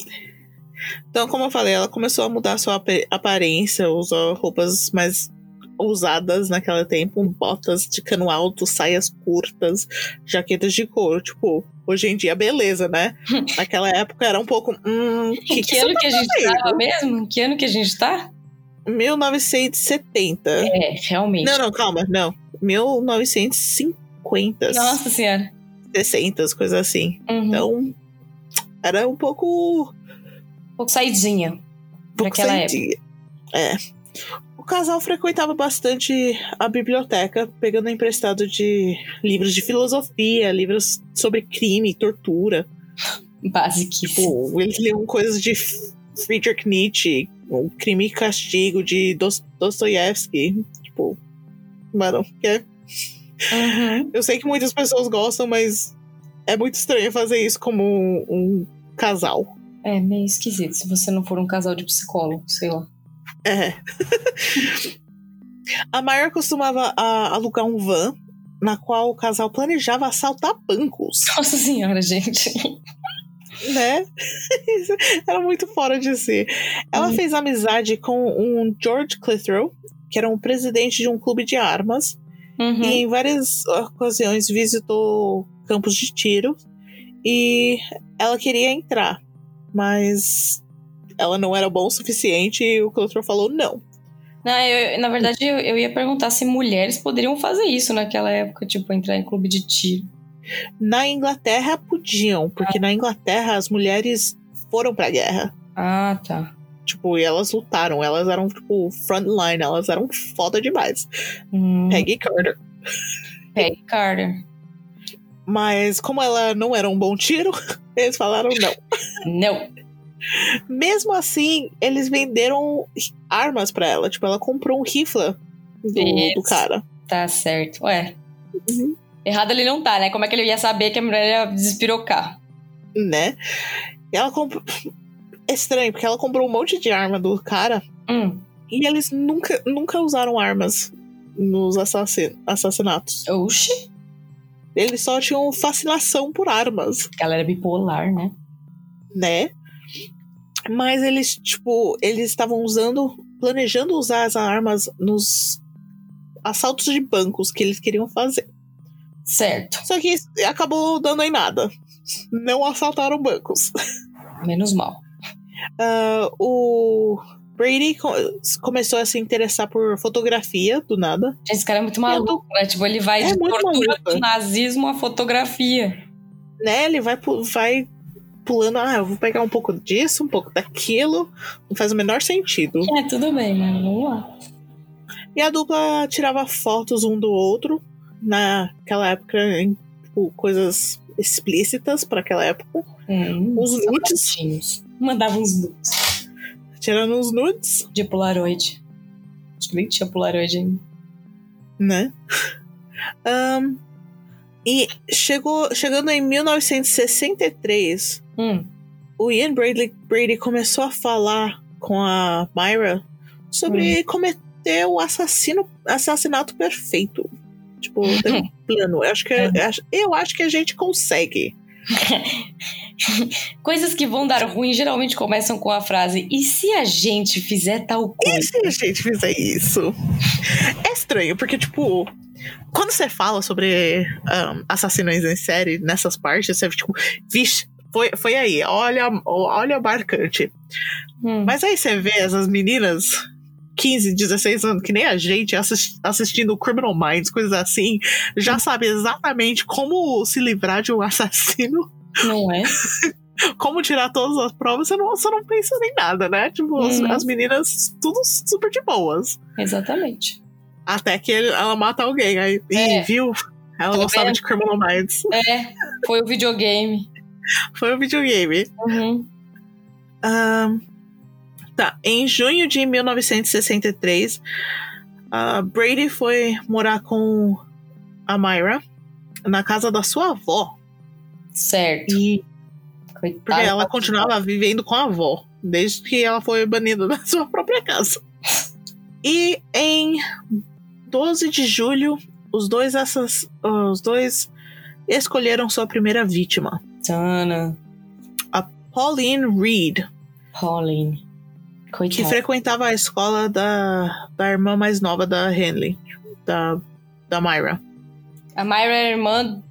Então, como eu falei, ela começou a mudar sua ap- aparência, usou roupas mais ousadas naquele tempo, botas de cano alto, saias curtas, jaquetas de couro. Tipo, hoje em dia, beleza, né? Naquela época era um pouco. Hum, que, que, que ano você que a gente fazendo? tava mesmo? Que ano que a gente tá? 1970. É, realmente. Não, não, calma, não. 1950, Nossa senhora. 60, coisas assim. Uhum. Então, era um pouco. Um pouco saidinha. um pouco Naquela sadia. É. O casal frequentava bastante a biblioteca, pegando emprestado de livros de filosofia, livros sobre crime, tortura. Basiquíssimo. Tipo, eles liam coisas de Friedrich Nietzsche, crime e castigo de Dos- Dostoiévski. Tipo, mano, que é Uhum. Eu sei que muitas pessoas gostam, mas é muito estranho fazer isso como um, um casal. É meio esquisito se você não for um casal de psicólogo, sei lá. É. a Mayra costumava a- alugar um van na qual o casal planejava assaltar bancos, Nossa senhora, gente. né? era muito fora de si. Ela Hum. fez amizade com um George Clitheroe, que era um presidente de um clube de armas, Uhum. e em várias ocasiões visitou campos de tiro e ela queria entrar, mas ela não era bom o suficiente e o Clitheroe falou não. Não, eu- na verdade, eu, eu ia perguntar se mulheres poderiam fazer isso naquela época, tipo, entrar em clube de tiro. Na Inglaterra podiam, porque na Inglaterra as mulheres foram pra guerra. Ah, tá. Tipo, e elas lutaram, elas eram, tipo, frontline, elas eram foda demais. Hum, Peggy Carter. Peggy Carter. Mas como ela não era um bom tiro, eles falaram não. Não. Mesmo assim, eles venderam armas pra ela. Tipo, ela comprou um rifle do, do cara. Tá certo. Ué, Uhum. errado ele não tá, né? Como é que ele ia saber que a mulher ia despirocar? Né? Ela comprou. é estranho, porque ela comprou um monte de arma do cara Hum. e eles nunca, nunca usaram armas nos assassin assassinatos. Oxi. Eles só tinham fascinação por armas, Galera bipolar, né? né? Mas eles, tipo, eles estavam usando, planejando usar as armas nos assaltos de bancos que eles queriam fazer. Certo. Só que acabou dando em nada. Não assaltaram bancos. Menos mal. Ah, o Brady co- começou a se interessar por fotografia do nada. Esse cara é muito maluco, né? Tipo, ele vai É de tortura maluco. do nazismo à fotografia. Né? Ele vai, vai pulando, ah, eu vou pegar um pouco disso, um pouco daquilo. Não faz o menor sentido. É, tudo bem, né? Vamos lá. E a dupla tirava fotos um do outro. Naquela época, em tipo, coisas explícitas para aquela época. Hum, Os nudes. Mandava uns nudes Tirando os nudes, de Polaroid. Acho que nem tinha Polaroid ainda. né? Ahn, e chegou, chegando em 1963, Hum. o Ian Brady, Brady começou a falar com a Myra sobre cometer o assassino, assassinato perfeito. Tipo, tem um plano. Eu acho, que, eu acho- eu acho que a gente consegue. Coisas que vão dar ruim geralmente começam com a frase: e se a gente fizer tal E coisa? se a gente fizer isso? É estranho, porque, tipo, quando você fala sobre ahn, assassinos em série nessas partes, você, tipo, vixe, foi, foi aí, olha, olha marcante. Hum. Mas aí você vê essas meninas, 15, 16 anos, que nem a gente, assis- assistindo Criminal Minds, coisas assim, já sabe exatamente como se livrar de um assassino, Não é? como tirar todas as provas, você não, você não pensa em nada, né? Tipo, as, Uhum. as meninas, tudo super de boas. Exatamente. Até que ele- ela mata alguém. Aí, É. viu? Ela Tá gostava vendo? de Criminal Minds. É, foi o videogame. Foi o videogame. Uhum. Ahn, tá, em junho de 1963, a Brady foi morar com a Myra na casa da sua avó. Certo. E Coitada. porque ela continuava vivendo com a avó, desde que ela foi banida da sua própria casa. E em 12 de julho, os dois, assass- os dois escolheram sua primeira vítima, Tana. Pauline Reed, Pauline. que Coitada. frequentava a escola da, da irmã mais nova da Henley, da, da Myra. A Myra é irmã.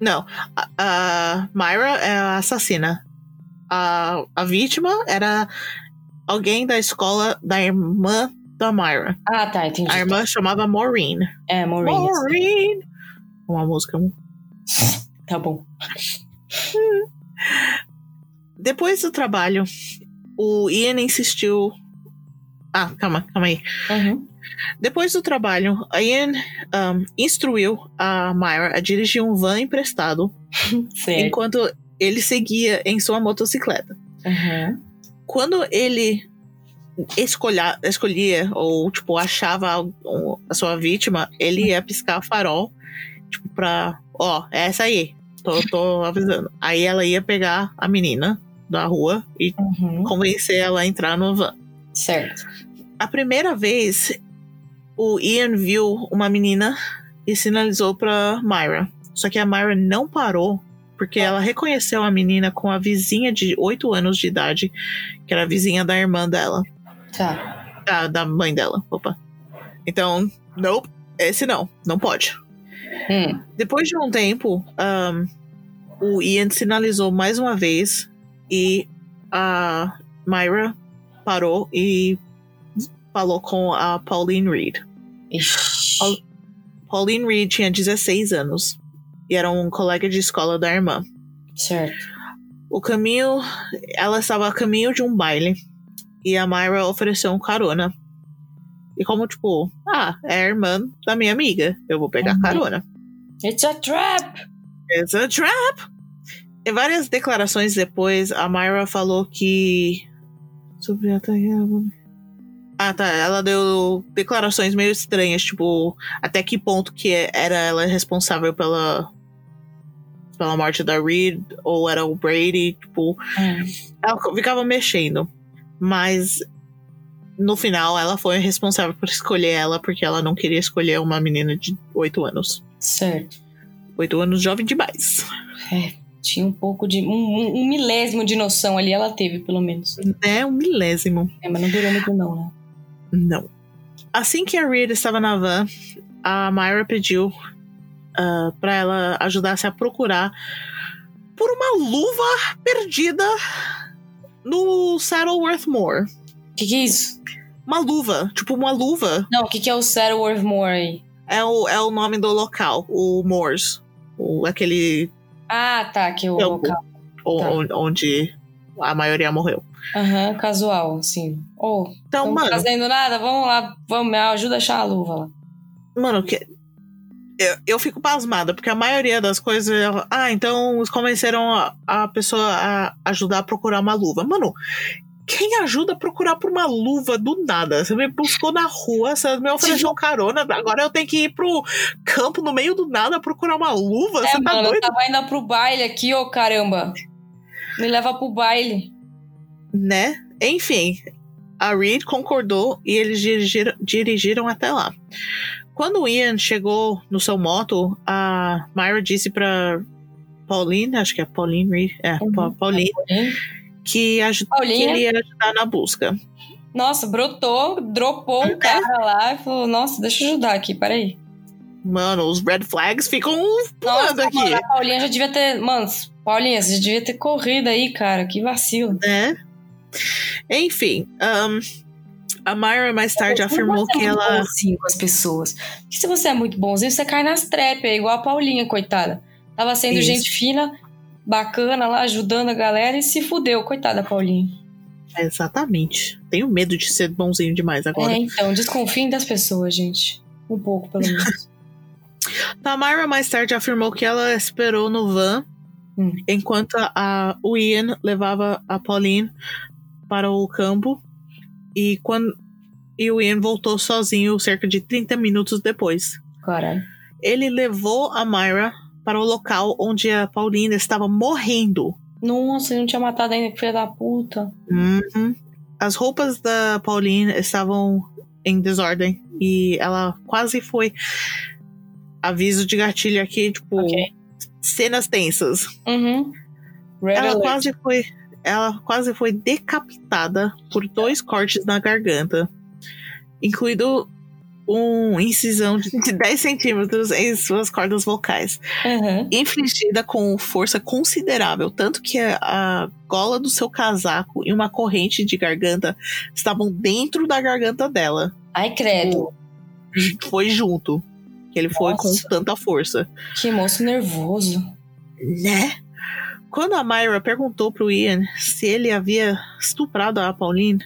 Não, a, a Myra é a assassina. A, a vítima era alguém da escola da irmã da Myra. Ah, tá, entendi. A irmã chamava Maureen. É, Maureen. Maureen! Uma música. Tá bom. Depois do trabalho, o Ian insistiu. Ah, calma, calma aí. Uhum. Depois do trabalho, a Ian um, instruiu a Myra a dirigir um van emprestado enquanto ele seguia em sua motocicleta. Uhum. Quando ele escolha, escolhia ou tipo achava a sua vítima, ele ia piscar farol, tipo pra, ó, é essa aí. Tô, tô avisando. Aí ela ia pegar a menina da rua e Uhum. convencer ela a entrar no van. Certo. A primeira vez, o Ian viu uma menina e sinalizou pra Myra. Só que a Myra não parou porque ela reconheceu a menina com a vizinha de 8 anos de idade, que era a vizinha da irmã dela, Tá. da, da mãe dela. Opa. Então, nope, esse não, não pode. Hum. Depois de um tempo, ahn, o Ian sinalizou mais uma vez e a Myra parou e falou com a Pauline Reed. Pauline Reed tinha 16 anos e era um colega de escola da irmã. Certo. O caminho, ela estava a caminho de um baile e a Myra ofereceu um carona. E como tipo, ah, é a irmã da minha amiga, eu vou pegar Uhum. carona. It's a trap! It's a trap! Em várias declarações depois, a Myra falou que. Sobre a Ah, tá. Ela deu declarações meio estranhas, tipo, até que ponto que era ela responsável pela. pela morte da Reed, ou era o Brady, tipo, Hum. ela ficava mexendo. Mas no final ela foi responsável por escolher ela, porque ela não queria escolher uma menina de 8 anos. Certo. 8 anos jovem demais. É, tinha um pouco de. Um, um- um milésimo de noção ali, ela teve, pelo menos. É um milésimo. É, mas não durou muito, não, né? Não. Assim que a Reed estava na van, a Myra pediu ah, pra ela ajudasse a procurar por uma luva perdida no Saddleworth Moor. O que, que é isso? Uma luva, tipo uma luva. Não, o que, que é o Saddleworth Moor aí? É o, é o nome do local, o Moors. O, aquele Ah, tá, que é o É local. o- Tá. on- onde a maioria morreu. Aham, casual, assim. Ô, Então, não mano, fazendo nada, vamos lá, vamos, me ajuda a achar a luva lá. mano, que. Eu, eu fico pasmada, porque a maioria das coisas. Ah, então eles convenceram a, a pessoa a ajudar a procurar uma luva. Mano, quem ajuda a procurar por uma luva do nada? Você me buscou na rua, você me ofereceu carona, agora eu tenho que ir pro campo no meio do nada procurar uma luva? É, você tá mano, eu doido? tava indo pro baile aqui, ô caramba. Me leva pro baile. Né? Enfim, a Reed concordou e eles dirigiram, dirigiram até lá. Quando o Ian chegou no seu moto, a Myra disse pra Pauline, acho que é Pauline Reed, é, Uhum. Pa- Pauline, que, aju- que Paulinha? ele ia ajudar na busca. Nossa, brotou, dropou um cara lá e falou: Nossa, deixa eu ajudar aqui, peraí. Mano, os red flags ficam Nossa, pulando aqui, mano, a Paulinha já devia ter. Mano, Paulinha, você já devia ter corrido aí, cara. Que vacilo. né? Enfim, ahn, a Myra mais tarde afirmou é que ela. bonzinho com as pessoas. Porque se você é muito bonzinho, você cai nas trepes, é igual a Paulinha, coitada. Tava sendo Isso. gente fina, bacana lá, ajudando a galera e se fudeu, coitada da Paulinha. Exatamente. Tenho medo de ser bonzinho demais agora. É, então, desconfiem das pessoas, gente. Um pouco, pelo menos. Tamara mais tarde afirmou que ela esperou no van Hum. enquanto a, o Ian levava a Pauline para o campo e quando e o Ian voltou sozinho cerca de 30 minutos depois. Caralho. Ele levou a Myra para o local onde a Pauline estava morrendo. Nossa, ele não tinha matado ainda, que filha da puta. Uhum. As roupas da Pauline estavam em desordem e ela quase foi. Aviso de gatilho aqui, tipo, Ok. cenas tensas. Uhum. Red Ela alert. quase foi. Ela quase foi decapitada por dois cortes na garganta, incluindo uma incisão de 10 centímetros em suas cordas vocais, Uhum. infligida com força considerável, tanto que a, gola do seu casaco e uma corrente de garganta estavam dentro da garganta dela. Ai, credo. Foi junto. Ele foi com Nossa. tanta força. Que moço nervoso. Né? Quando a Myra perguntou pro Ian se ele havia estuprado a Pauline,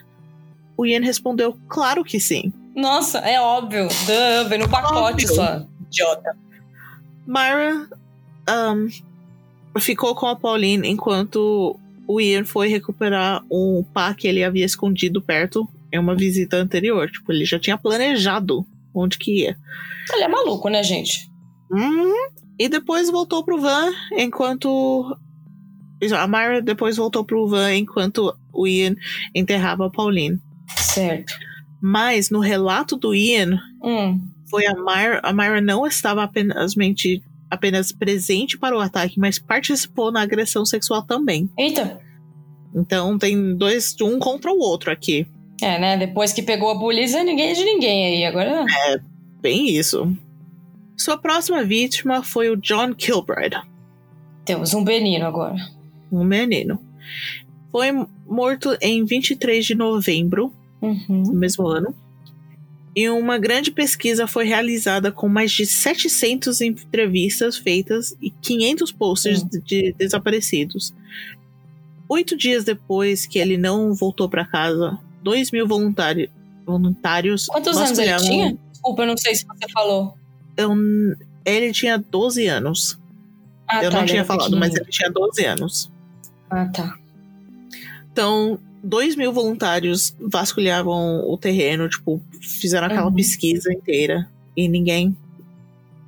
o Ian respondeu: Claro que sim. Nossa, é óbvio. Duh, vem no pacote Óbvio. só. Idiota. Myra ahn, ficou com a Pauline enquanto o Ian foi recuperar um pá que ele havia escondido perto em uma visita anterior. Tipo, ele já tinha planejado onde que ia. Ele é maluco, né, gente? Uhum. E depois voltou pro van enquanto. A Myra depois voltou pro van enquanto o Ian enterrava a Pauline. Certo. Mas no relato do Ian, Hum. foi a Myra. A Myra não estava apenas, apenas presente para o ataque, mas participou na agressão sexual também. Eita. Então tem dois, um contra o outro aqui. É, né? Depois que pegou a polícia, ninguém é de ninguém aí. Agora. Bem isso. Sua próxima vítima foi o John Kilbride. Temos um Benino agora. Um menino. Foi morto em 23 de novembro Uhum. do mesmo ano. E uma grande pesquisa foi realizada com mais de 700 entrevistas feitas e 500 posters Hum. de desaparecidos. Oito dias depois que ele não voltou para casa, 2 mil voluntários, voluntários Quantos anos ele tinha? Desculpa, eu não sei se você falou. Eu- ele tinha 12 anos. Ah, eu tá, não tinha falado, mas ele tinha 12 anos. Ah, tá. Então, dois mil voluntários vasculhavam o terreno, tipo, fizeram aquela Uhum. pesquisa inteira e ninguém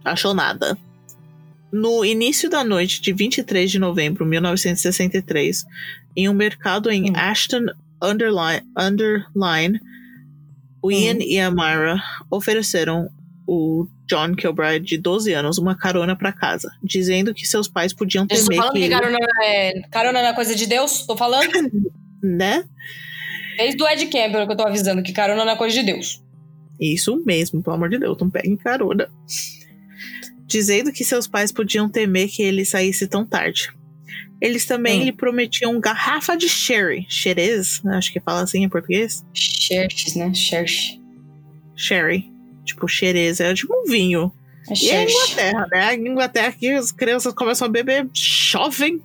achou nada. No início da noite de 23 de novembro de 1963, em um mercado em Hum. Ashton Underline, Underline o Ian Hum. e a Myra ofereceram o John Kilbride, de 12 anos, uma carona para casa, dizendo que seus pais podiam temer falando que carona é, carona não é coisa de Deus? Tô falando? né? Desde o Ed Campbell que eu tô avisando que carona não é coisa de Deus. Isso mesmo, pelo amor de Deus, não peguem carona. Dizendo que seus pais podiam temer que ele saísse tão tarde. Eles também Hum. lhe prometiam garrafa de sherry. Xerez, acho que fala assim em português. Xerxes, né? Xerxes. Sherry. Tipo, xerez, é tipo um vinho. É E a Xerxes. Inglaterra, né? A Inglaterra aqui as crianças começam a beber jovem.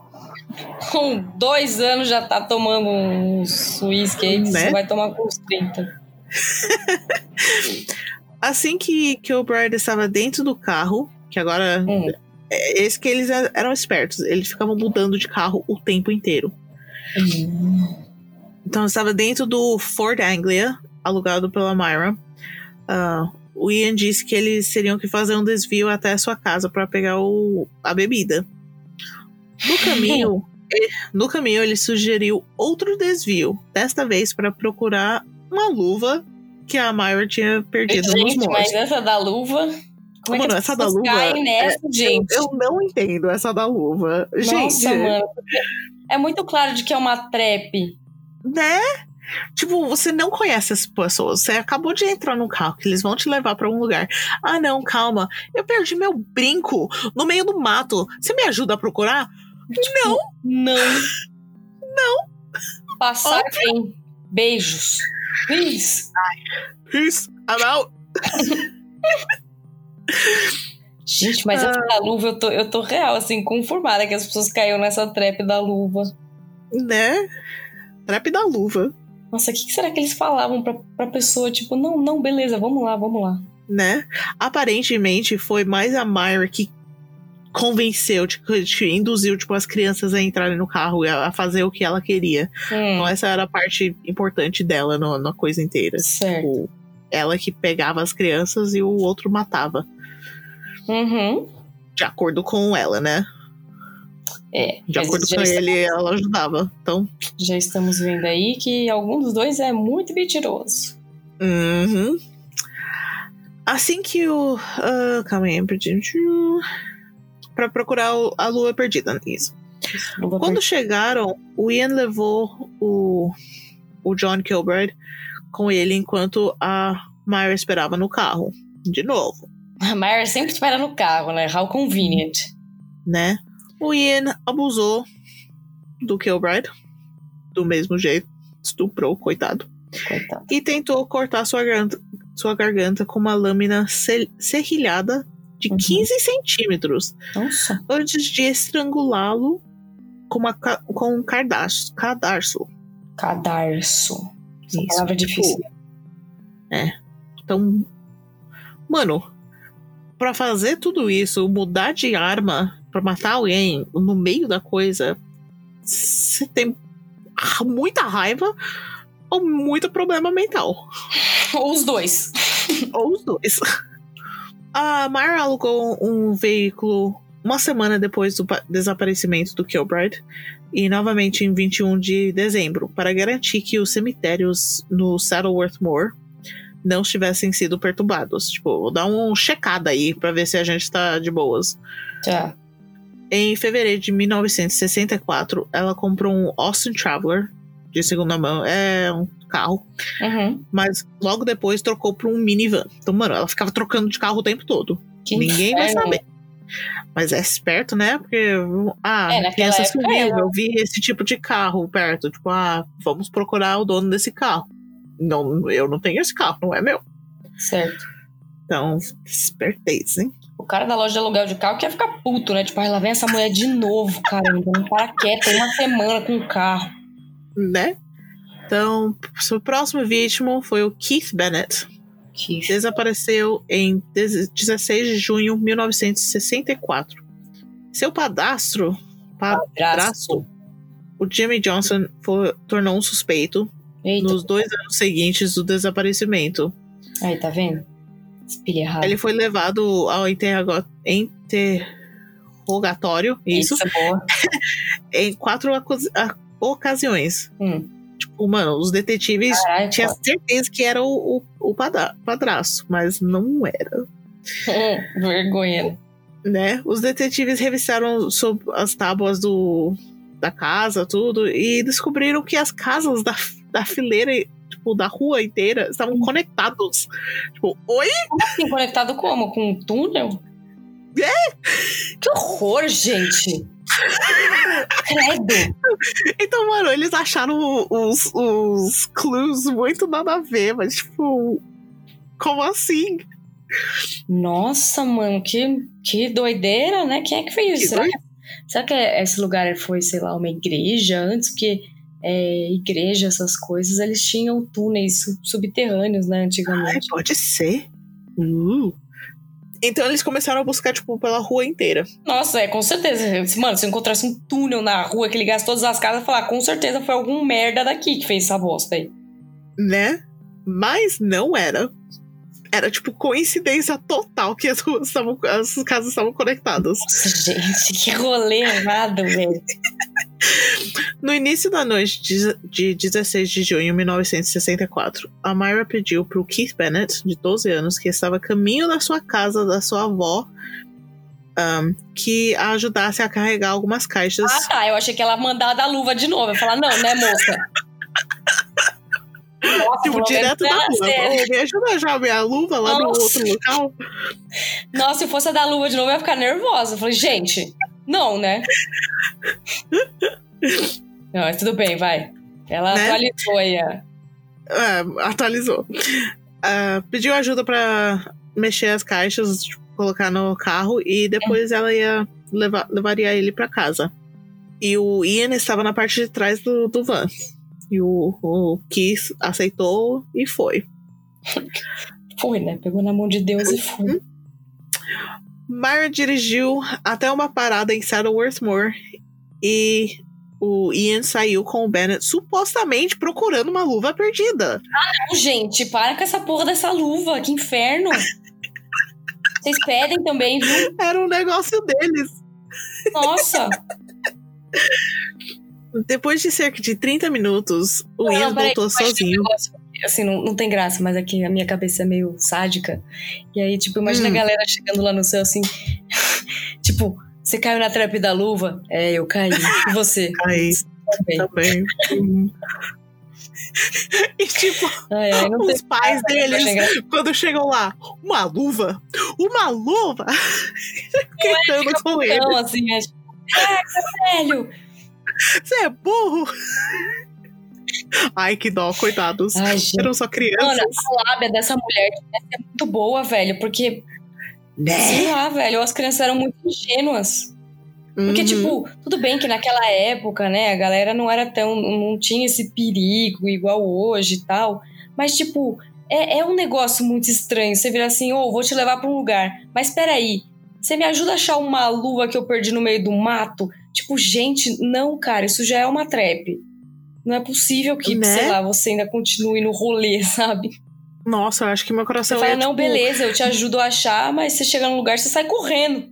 Com dois anos já tá tomando uns whisky aí, que Né? você vai tomar com uns 30. Assim que, que o Brad estava dentro do carro, que agora. Hum. É, esse que eles eram espertos, eles ficavam mudando de carro o tempo inteiro. Então eu estava dentro do Ford Anglia, alugado pela Myra. Ah, o Ian disse que eles teriam que fazer um desvio até a sua casa para pegar o, a bebida. No caminho, eh, no caminho ele sugeriu outro desvio, desta vez para procurar uma luva que a Myra tinha perdido nos Gente, mas essa da luva. Como é que Mano, as essa da luva caem nessa, gente? Eu não entendo essa da luva. Nossa, Gente, mano. É muito claro de que é uma trap. né? Tipo, você não conhece as pessoas. Você acabou de entrar no carro, que eles vão te levar pra um lugar. Ah, não, calma. Eu perdi meu brinco no meio do mato. Você me ajuda a procurar? Não. Não. Não. Passar em beijos. Please. Peace. I'm out. Gente, mas essa da luva, eu tô, eu tô real, assim, conformada que as pessoas caíram nessa trap da luva. Né? Trap da luva, Nossa, o que, será que eles falavam pra, pra pessoa? Tipo, não, não, beleza, vamos lá, vamos lá. né? Aparentemente foi mais a Myra que convenceu, tipo, que induziu tipo, as crianças a entrarem no carro e a a fazer o que ela queria. Hum, Então essa era a parte importante dela no- na coisa inteira. certo. Tipo, ela que pegava as crianças e o outro matava. Uhum. De acordo com ela, né? É, De acordo com ele, ela ajudava. Então, já estamos vendo aí que algum dos dois é muito mentiroso. uhum. Assim que o. ah, calma aí, perdi. Pra procurar a lua perdida. Isso. Luva Quando chegaram, o Ian levou o, o John Kilbride com ele enquanto a Myra esperava no carro. De novo, A Myra sempre espera no carro, né? How convenient. né? O Ian abusou do Kilbride do mesmo jeito, estuprou, coitado, Coitado. e tentou cortar sua garganta, sua garganta com uma lâmina se- serrilhada de Uhum. 15 centímetros Nossa. antes de estrangulá-lo com, uma, ca- com um cadarço. cadarço. Cadarço. Essa Isso, palavra é tipo, difícil. Então, mano, pra fazer tudo isso, mudar de arma pra matar alguém no meio da coisa, você tem muita raiva ou muito problema mental. Ou os dois. ou os dois. A Myra alugou um veículo uma semana depois do pa- desaparecimento do Kilbride e novamente em 21 de dezembro para garantir que os cemitérios no Saddleworth Moor não tivessem sido perturbados. Tipo, vou dar uma checada aí pra ver se a gente tá de boas. Já. Em fevereiro de 1964, ela comprou um Austin Traveler de segunda mão. É um carro Uhum. mas logo depois trocou pra um minivan. Então, mano, ela ficava trocando de carro o tempo todo. Que Ninguém vai inferno. saber. Mas é esperto, né? Porque, ah, É, criança sumiu, eu vi esse tipo de carro perto. Tipo, ah, vamos procurar o dono desse carro. Não, eu não tenho esse carro, não é meu. Certo. Então, espertez, hein? O cara da loja de aluguel de carro quer ficar puto, né? Tipo, ai, lá vem essa mulher de novo, caramba. Não para quieto, tem uma semana com o carro. Né? Então, seu próximo vítima foi o Keith Bennett. Que Desapareceu em 16 de junho de 1964. Seu padastro, padrasto, o Jimmy Johnson foi, tornou um suspeito Eita. nos dois anos seguintes do desaparecimento. Aí, tá vendo? Espelha errado. Ele foi levado ao interroga- interrogatório, isso, Isso, boa. em quatro ocasiões. Hum. Tipo, mano, os detetives tinham certeza que era o, o, o padra- padrasto, mas não era. Hum, vergonha. né? né? Os detetives revistaram sob as tábuas do, da casa, tudo, e descobriram que as casas da, da fileira, tipo, da rua inteira, estavam conectados. Tipo, oi? Assim, conectado como? Com um túnel? É? Que horror, gente! Credo! Então, mano, eles acharam os, os clues muito nada a ver, mas, tipo, como assim? Nossa, mano, que, que doideira, né? Quem é que fez isso? Será que, será que esse lugar foi, sei lá, uma igreja? Antes que é, igreja, essas coisas, eles tinham túneis sub- subterrâneos, né, Ai, antigamente. pode ser. Uh. Então eles começaram a buscar, tipo, pela rua inteira. Nossa, é, com certeza. Mano, se eu encontrasse um túnel na rua que ligasse todas as casas, falar, com certeza foi algum merda daqui que fez essa bosta aí. né? Mas não era. Era tipo coincidência total que as ruas estavam, as casas estavam conectadas. Nossa, gente, que rolê errado, velho. No início da noite de, de 16 de junho de 1964, a Myra pediu para o Keith Bennett, de 12 anos, que estava a caminho da sua casa, da sua avó, um, que a ajudasse a carregar algumas caixas. Ah, tá. Eu achei que ela mandava dar luva de novo. Eu falar, não, né, moça? Nossa, Tipo, direto da Ô, me ajuda a achar minha luva lá no Nossa. outro local. Nossa, se fosse a dar luva de novo, eu ia ficar nervosa. Eu falei, gente, não, né? Não, mas tudo bem, vai. Ela Né? atualizou aí a. É, atualizou. Ah, pediu ajuda pra mexer as caixas, tipo, colocar no carro e depois ela ia levar, levaria ele pra casa. E o Ian estava na parte de trás do, do van. E o, o Keith aceitou e foi. Foi, né? Pegou na mão de Deus e foi. Myra dirigiu até uma parada em Saddleworth Moor e o Ian saiu com o Bennett supostamente procurando uma luva perdida. Não, gente, para com essa porra dessa luva. Que inferno. Vocês pedem também, viu? Era um negócio deles. Nossa. Depois de cerca de 30 minutos, o Ian Não, peraí, voltou que sozinho. Assim, não, não tem graça, mas aqui a minha cabeça é meio sádica. E aí, tipo, imagina Hum. a galera chegando lá no céu assim. tipo, você caiu na trap da luva? É, eu caí. E você? Aí Também. também. Hum. e tipo, Ai, ai, os pais achei deles, quando chegam lá, uma luva? Uma luva? Gritando com ele. Então, assim, é. Caraca, velho! Você é burro? Ai, que dó, coitados. Ai. Eram só crianças. Mano, a lábia dessa mulher ser muito boa, velho. Porque, né? sei lá, velho, as crianças eram muito ingênuas. Porque, Uhum. tipo, tudo bem que naquela época, né, a galera não era tão. não tinha esse perigo igual hoje e tal. Mas, tipo, é, é um negócio muito estranho. Você vira assim, ô, vou te levar pra um lugar. Mas peraí, você me ajuda a achar uma luva que eu perdi no meio do mato? Tipo, gente, não, cara, isso já é uma trap. Não é possível que, Né? sei lá, você ainda continue no rolê, sabe? Nossa, eu acho que meu Você coração fala, ia, não, tipo, beleza, eu te ajudo a achar, mas você chega num lugar, você sai correndo.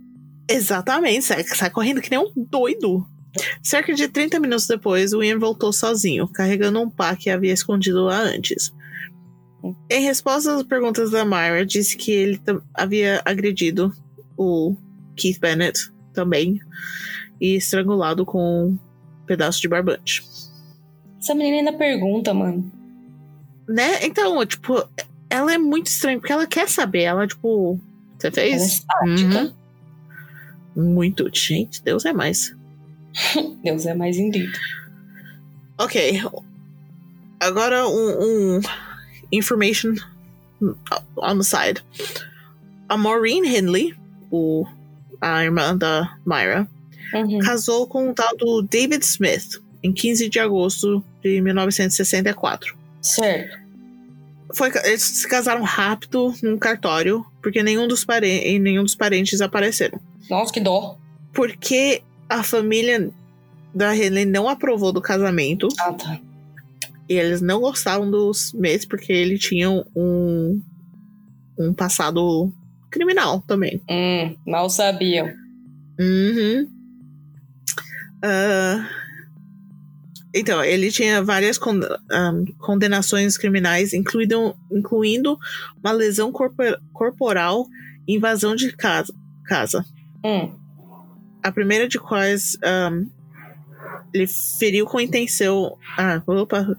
Exatamente, sai, sai correndo que nem um doido. Cerca de 30 minutos depois, o Ian voltou sozinho, carregando um pá que havia escondido lá antes. Em resposta às perguntas da Myra, disse que ele havia agredido o Keith Bennett também e estrangulado com um pedaço de barbante. Essa menina ainda pergunta, mano. Né? Então, tipo, ela é muito estranha, porque ela quer saber. Ela, tipo, você Ela é fez? sádica. Uhum. Muito. Gente, Deus é mais. Deus é mais indito. Ok. Agora um, um information on the side. A Maureen Henley, o, a irmã da Myra, Uhum. casou com o tal do David Smith em 15 de agosto de 1964. Certo. Foi, eles se casaram rápido num cartório, porque nenhum dos, pare, nenhum dos parentes apareceram. Nossa, que dó. Porque a família da Henley não aprovou do casamento. Ah, tá. E eles não gostavam do Smith porque ele tinha um, um passado criminal também. Hum, mal sabiam. Uhum. Ah, então, ele tinha várias ahn, condenações criminais, incluindo, incluindo uma lesão corpor- corporal e invasão de casa. casa. Hum. A primeira de quais ahn, ele feriu com intenção. Ah, opa.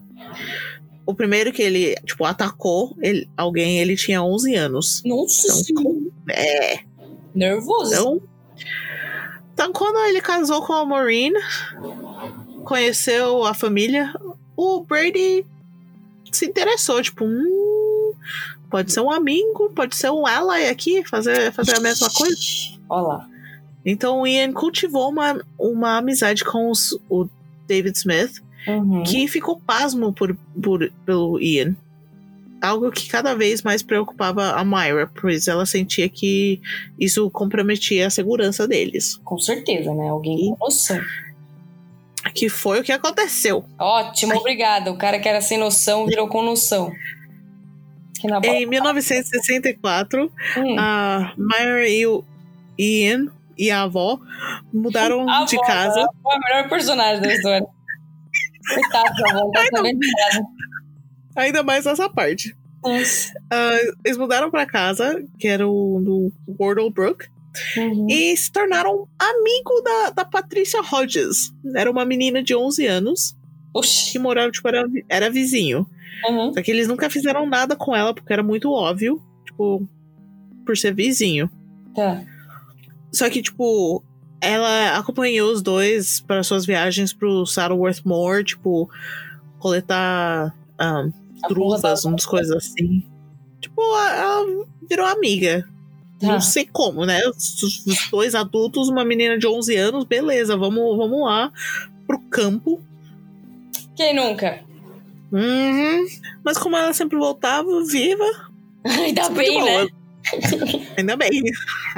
O primeiro que ele, tipo, atacou ele- alguém, ele tinha 11 anos. Nossa Então, senhora. É. Nervoso. Então, então, quando ele casou com a Maureen, conheceu a família, o Brady se interessou, tipo, hum, pode ser um amigo, pode ser um ally aqui, fazer, fazer a mesma coisa. Olha lá. Então o Ian cultivou uma, uma amizade com os- o David Smith, Uhum. que ficou pasmo por, por, pelo Ian. Algo que cada vez mais preocupava a Myra, pois ela sentia que isso comprometia a segurança deles. Com certeza, né? Alguém com noção. Que foi o que aconteceu. Ótimo, obrigada. O cara que era sem noção virou com noção. Em 1964, Hum. a Myra e o Ian e a avó mudaram A de avó, casa. A avó é a melhor personagem da história. Coitado da avó, não tá sabendo de nada. Ainda mais essa parte. Nossa. Ah, eles mudaram pra casa, que era o do Wardle Brook, Uhum. e se tornaram amigo da, da Patrícia Hodges. Era uma menina de 11 anos Oxi. que morava, tipo, era, era vizinho. Uhum. Só que eles nunca fizeram nada com ela, porque era muito óbvio, tipo, por ser vizinho. Tá. Só que, tipo, ela acompanhou os dois para suas viagens pro Saddleworth Moor, tipo, coletar ahn, A porra umas coisas assim. Tipo, a- ela virou amiga. Tá. Não sei como, né? Os, os dois adultos, uma menina de 11 anos, beleza, vamos, vamos lá pro campo. Quem nunca? Uhum. Mas como ela sempre voltava viva, Ainda bem, né? Ainda bem.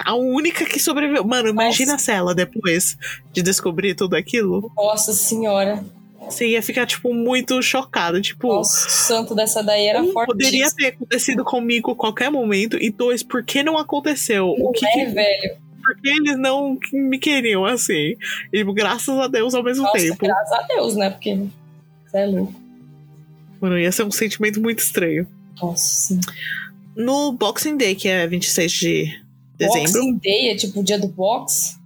A única que sobreviveu. Mano, imagina se ela depois de descobrir tudo aquilo. Nossa senhora. Você ia ficar, tipo, muito chocado. Tipo, Nossa, o santo dessa daí era um, forte. poderia ter acontecido comigo a qualquer momento. E dois, por que não aconteceu? O que, É, que velho. por que eles não me queriam assim? E graças a Deus ao mesmo Nossa, tempo. graças a Deus, né? Porque. Você é louco. Mano, ia ser um sentimento muito estranho. Nossa. No Boxing Day, que é 26 de dezembro. Boxing Day é tipo o dia do box?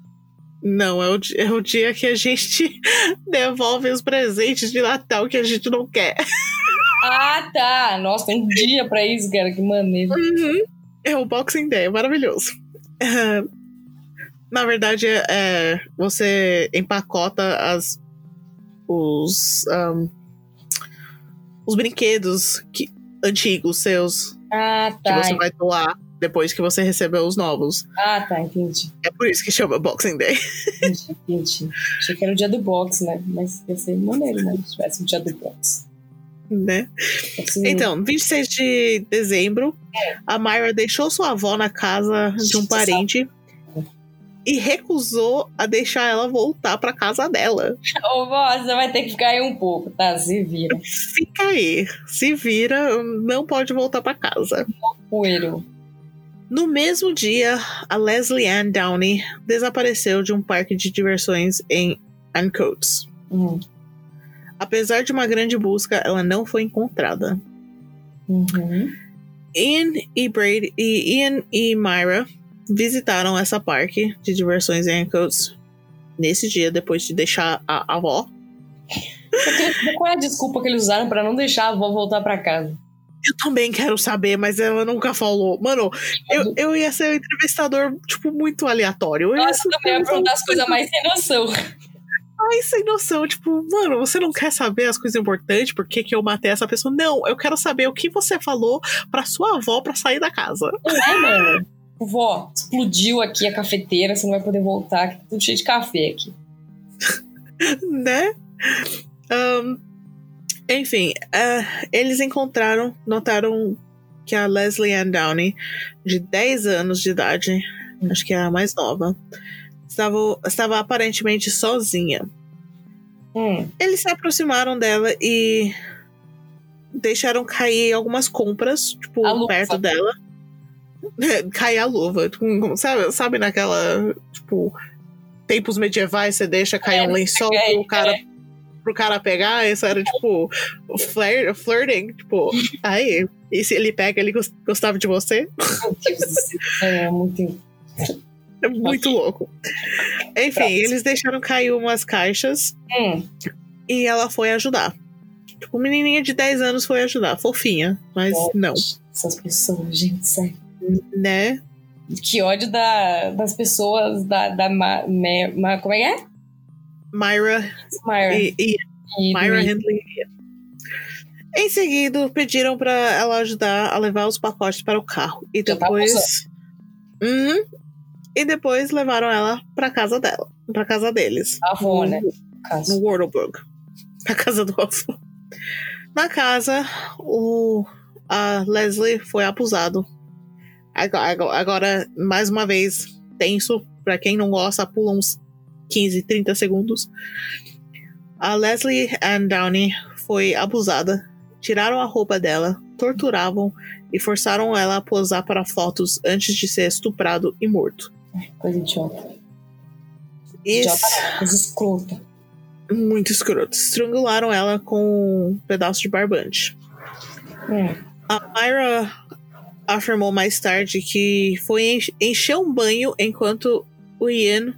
Não, é o, é o dia que a gente devolve os presentes de Natal que a gente não quer. Ah, tá. Nossa, tem um dia pra isso, cara. Que maneiro. Uhum. É o Boxing Day, é maravilhoso. É, na verdade, é, é, você empacota as, os, ahn, os brinquedos que, antigos seus Ah, que tá. você vai doar depois que você recebeu os novos. Ah, tá. Entendi. É por isso que chama Boxing Day. Entendi, entendi. Achei que era o dia do box, né? Mas ia ser maneiro, né? Se tivesse o dia do box. Né? Assim, Então, 26 de dezembro, a Myra deixou sua avó na casa de um parente e recusou a deixar ela voltar pra casa dela. Ô, vó, você vai ter que ficar aí um pouco, tá? Se vira. Fica aí, se vira, não pode voltar pra casa. Poeiro. No mesmo dia, a Leslie Ann Downey desapareceu de um parque de diversões em Ancoats. Hum. Apesar de uma grande busca, ela não foi encontrada. Uhum. Ian e Brady e Ian e Myra visitaram essa parque de diversões em Ancoats nesse dia depois de deixar a avó. Qual é a desculpa que eles usaram pra não deixar a avó voltar pra casa. Eu também quero saber, mas ela nunca falou. Mano, eu, eu ia ser um entrevistador, tipo, muito aleatório. Eu ia Nossa, eu também ia perguntar as coisas mais sem noção. mais sem noção. Tipo, mano, você não quer saber as coisas importantes? Por que, que eu matei essa pessoa? Não, eu quero saber o que você falou pra sua avó pra sair da casa. É, mano? Vó, explodiu aqui a cafeteira, você não vai poder voltar, que tá tudo cheio de café aqui. né? Ahn, enfim, ah, eles encontraram, notaram que a Leslie Ann Downey, de 10 anos de idade, acho que é a mais nova, estava, estava aparentemente sozinha. Hum, Eles se aproximaram dela e deixaram cair algumas compras, tipo, luva. perto dela. cair a luva. tipo, Sabe, sabe naquela, tipo, tempos medievais você deixa cair É, um lençol é, pro cara, é. Pro cara pegar, isso era tipo flirt, flirting, tipo, aí, e se ele pega, ele gos- gostava de você? Meu Deus do céu. É muito. É muito louco. Enfim, eles deixaram cair umas caixas Hum, e ela foi ajudar. Tipo, menininha de 10 anos foi ajudar, fofinha, mas não, essas pessoas, gente, sério. né? Que ódio da, das pessoas da. da Ma, Me- Ma- como é que é? Myra Myra. e, e E Myra. Em seguida, pediram pra ela ajudar a levar os pacotes para o carro. E tá depois. Uhum. E depois levaram ela pra casa dela. Pra casa deles. A avó, né? No, no no Wordlebug. Na casa do avô. Na casa, o, a Leslie foi abusado. Agora, agora- agora, mais uma vez, tenso. Pra quem não gosta, pula uns 15, 30 segundos. A Leslie Ann Downey foi abusada. Tiraram a roupa dela, torturavam e forçaram ela a posar para fotos antes de ser estuprado e morto. Coisa idiota. Isso. Idiota coisa escrota. muito escroto. Estrangularam ela com um pedaço de barbante. Hum. A Myra afirmou mais tarde que foi enche- encher um banho enquanto o Ian.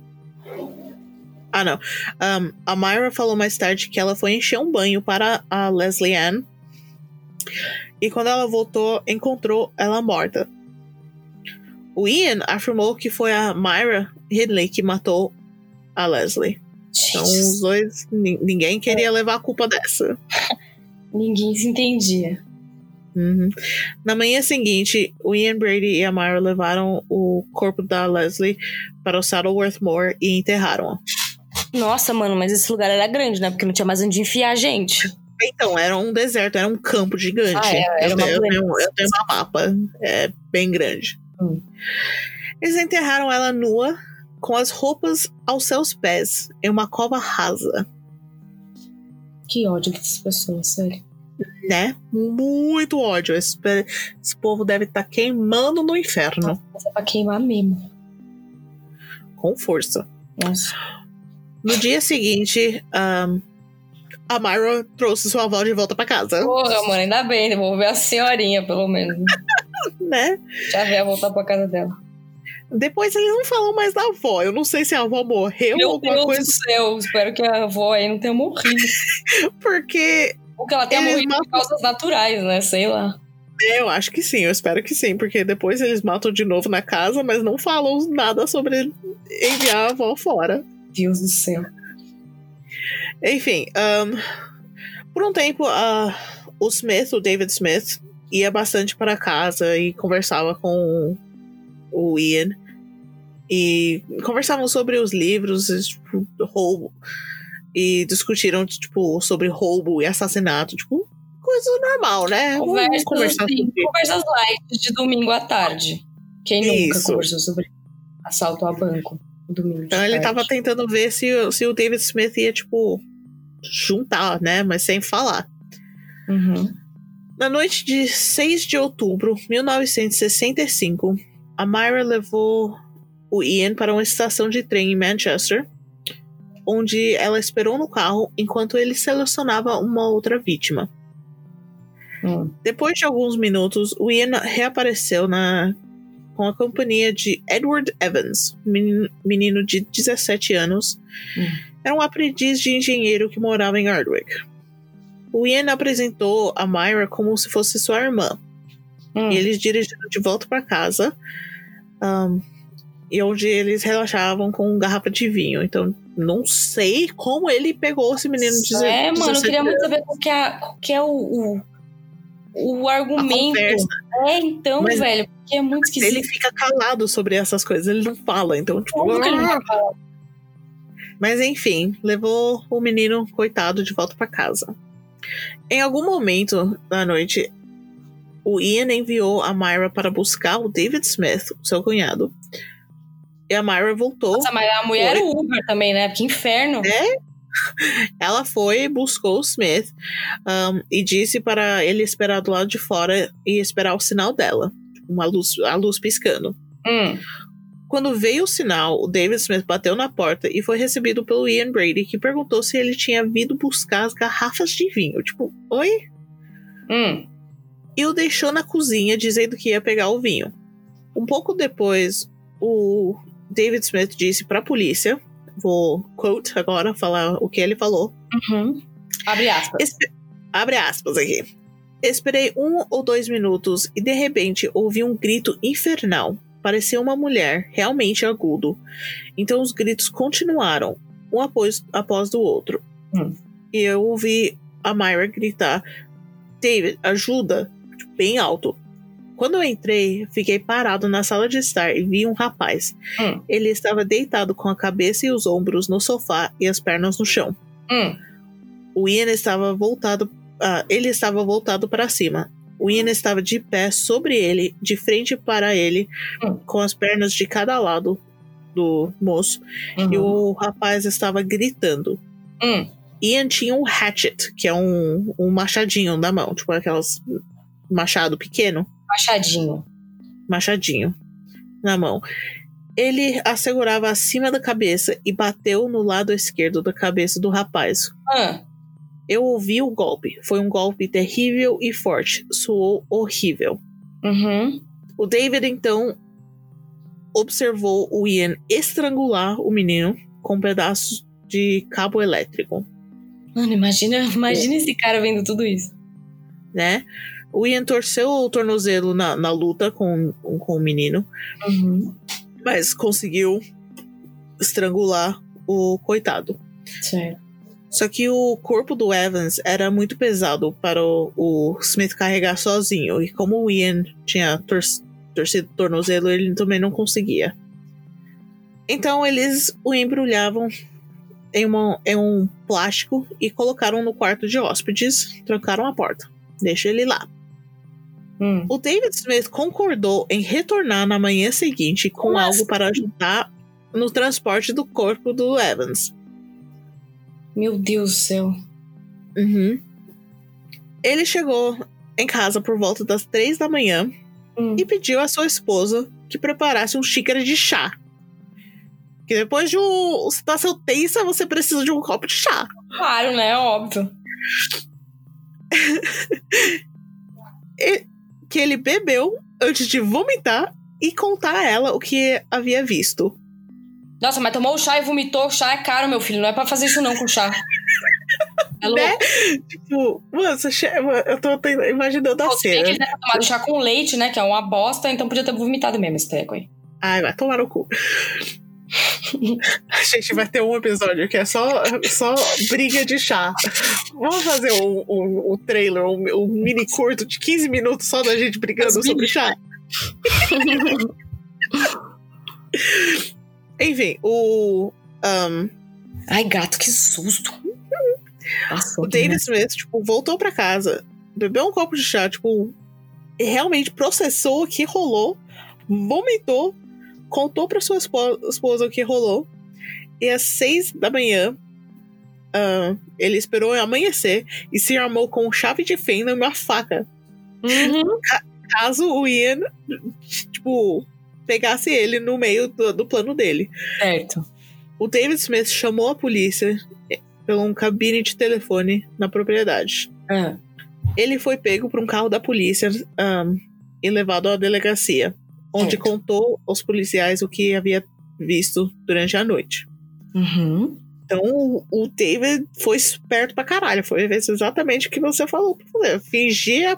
Ah, não. Um, a Myra falou mais tarde que ela foi encher um banho para a Leslie Ann. E quando ela voltou, encontrou ela morta. O Ian afirmou que foi a Myra Ridley que matou a Leslie. Então, os dois, nin- ninguém queria levar a culpa dessa. Ninguém se entendia. Uhum. Na manhã seguinte, o Ian Brady e a Myra levaram o corpo da Leslie para o Saddleworth Moor e enterraram-a. Nossa, mano, mas esse lugar era grande, né? Porque não tinha mais onde enfiar a gente. Então, era um deserto, era um campo gigante. Ah, era eu, uma tenho, eu, grande- tenho, eu tenho uma mapa, é bem grande. Hum. Eles enterraram ela nua, com as roupas aos seus pés, em uma cova rasa, Que ódio dessas pessoas, sério. né? Muito ódio. Esse, esse povo deve estar queimando no inferno, Mas é pra queimar mesmo. com força. Nossa. No dia seguinte, ahn, a Myra trouxe sua avó de volta pra casa, Porra, mano, ainda bem, devolver a senhorinha, pelo menos. né? Já veio voltar pra casa dela. Depois eles não falam mais da avó. Eu não sei se a avó morreu ou Meu alguma Deus coisa, do céu, espero que a avó aí não tenha morrido. porque Ou que ela tenha morrido matam- por causas naturais, né? Sei lá. eu acho que sim, eu espero que sim, porque depois eles matam de novo na casa, mas não falam nada sobre enviar a avó fora. Deus do céu. Enfim, ahn, por um tempo, a- o Smith, o David Smith, ia bastante para casa e conversava com o Ian. E conversavam sobre os livros, tipo, roubo. E discutiram, tipo, sobre roubo e assassinato. Tipo, coisa normal, né? Conversas, conversar sobre- conversas light de domingo à tarde. Quem nunca Isso. conversou sobre assalto a banco domingo Então ele tarde? tava tentando ver se, o- se o David Smith ia, tipo, juntar, né? Mas sem falar. Uhum. Na noite de 6 de outubro de 1965, a Myra levou o Ian para uma estação de trem em Manchester, onde ela esperou no carro enquanto ele selecionava uma outra vítima. Hum. Depois de alguns minutos, o Ian reapareceu na, com a companhia de Edward Evans, menino, menino de 17 anos. Hum. Era um aprendiz de engenheiro que morava em Ardwick. O Ian apresentou a Myra como se fosse sua irmã. Hum. E eles dirigiram de volta para casa. um, e onde eles relaxavam com garrafa de vinho. Então, não sei como ele pegou esse menino de É, mano, eu 17 queria muito saber qual que é, qual que é o, o, o argumento. É, então, Mas velho, porque é muito esquisito. Ele fica calado sobre essas coisas, ele não fala. Então, tipo. Como que ele não vai falar? Mas enfim, levou o menino coitado de volta para casa. Em algum momento da noite, o Ian enviou a Myra para buscar o David Smith, seu cunhado. E a Myra voltou. Nossa, mas a mulher era o Uber também, né? Que inferno. É? Ela foi, buscou o Smith um, e disse para ele esperar do lado de fora e esperar o sinal dela. Uma luz, a luz piscando. Hum. Quando veio o sinal, o David Smith bateu na porta e foi recebido pelo Ian Brady, que perguntou se ele tinha vindo buscar as garrafas de vinho. Tipo, oi? Hum. E o deixou na cozinha, dizendo que ia pegar o vinho. Um pouco depois, o David Smith disse para a polícia, vou quote agora, falar o que ele falou. Uhum. Abre aspas. Espe- Abre aspas aqui. Esperei um ou dois minutos e de repente ouvi um grito infernal. Parecia uma mulher, realmente agudo. Então os gritos continuaram, um após, após do outro. Hum. E eu ouvi a Myra gritar: David, ajuda! Tipo, Bem alto. Quando eu entrei, fiquei parado na sala de estar e vi um rapaz. Hum. Ele estava deitado com a cabeça e os ombros no sofá e as pernas no chão. Hum. O Ian estava voltado. ah, ele estava voltado para cima. O Ian estava de pé sobre ele, de frente para ele, Hum. com as pernas de cada lado do moço. E Uhum. o rapaz estava gritando. Hum. Ian tinha um hatchet, que é um, um machadinho na mão, tipo aquelas machado pequeno, Machadinho. machadinho na mão. Ele a segurava acima da cabeça e bateu no lado esquerdo da cabeça do rapaz, Ah. Eu ouvi o golpe. Foi um golpe terrível e forte. Soou horrível. Uhum. O David então observou o Ian estrangular o menino com pedaços de cabo elétrico, Mano, imagina, imagina esse cara vendo tudo isso. né? O Ian torceu o tornozelo na, na luta com, com o menino, Uhum. mas conseguiu estrangular o coitado. Certo. Só que o corpo do Evans era muito pesado para o, o Smith carregar sozinho. E como o Ian tinha tor torcido o tornozelo, ele também não conseguia. Então eles o embrulhavam em, uma, em um plástico e colocaram no quarto de hóspedes, trancaram a porta. Deixa ele lá. Hum. O David Smith concordou em retornar na manhã seguinte com Como algo assim? para ajudar no transporte do corpo do Evans. Meu Deus do céu. Uhum. Ele chegou em casa por volta das três da manhã Hum. e pediu à sua esposa que preparasse um xícara de chá. Que depois de um, da seu tensa, você precisa de um copo de chá. Claro, né? Óbvio. E- que ele bebeu antes de vomitar e contar a ela o que havia visto. Nossa, mas tomou o chá e vomitou. Chá é caro, meu filho. Não é pra fazer isso não com chá. É louco. Né? Tipo, mano, eu tô imaginando a bem que cena. ele deve tomado chá com leite, né? Que é uma bosta, então podia ter vomitado mesmo esse treco aí. Ai, vai tomar no cu. A gente vai ter um episódio que é só, só briga de chá. Vamos fazer um, um, um trailer, um, um mini curto de 15 minutos só da gente brigando As sobre chá. Enfim, o. Ai, gato, que susto. Passou o aqui, David né? Smith, tipo, voltou pra casa, bebeu um copo de chá, tipo, e realmente processou o que rolou, vomitou, contou pra sua espo- esposa o que rolou, e às seis da manhã, ah, ele esperou amanhecer e se armou com chave de fenda e uma faca, Uhum. caso o Ian, tipo, pegasse ele no meio do, do plano dele. Certo. O David Smith chamou a polícia eh, pelo um cabine de telefone na propriedade. Ah. Ele foi pego por um carro da polícia ahn, e levado à delegacia, onde contou aos policiais o que havia visto durante a noite. Uhum. Então o, David foi esperto pra caralho, foi exatamente o que você falou pra fazer. Fingia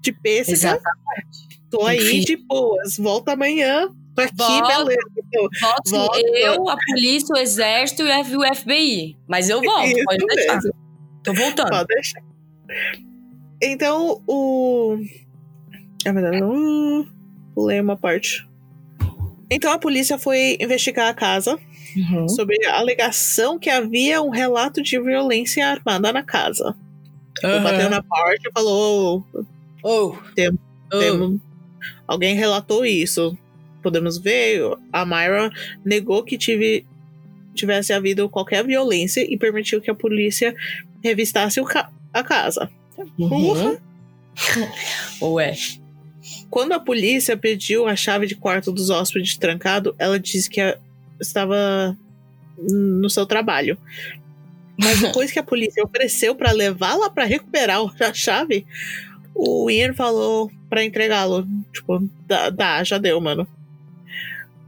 de pêssega, Exatamente. tô que aí fingir. de boas, volta amanhã, tô aqui, Volta. beleza. Então, eu, a polícia, o exército e o FBI. Mas eu volto, Isso pode deixar. mesmo. Tô voltando. Pode deixar. Então, o. Na verdade, não. Pulei uma parte. Então, a polícia foi investigar a casa Uhum. sobre a alegação que havia um relato de violência armada na casa. Tipo, Bateu na porta e falou: Oh. Tem- Oh. "Temo- Alguém relatou isso. Podemos ver. A Myra negou que tive, tivesse havido qualquer violência e permitiu que a polícia revistasse ca- a casa. Uhum. Ué. Quando a polícia pediu a chave de quarto dos hóspedes trancado, ela disse que estava no seu trabalho. Mas depois que a polícia ofereceu para levá-la para recuperar a chave, o Ian falou para entregá-lo. Tipo, dá, dá, já deu, mano.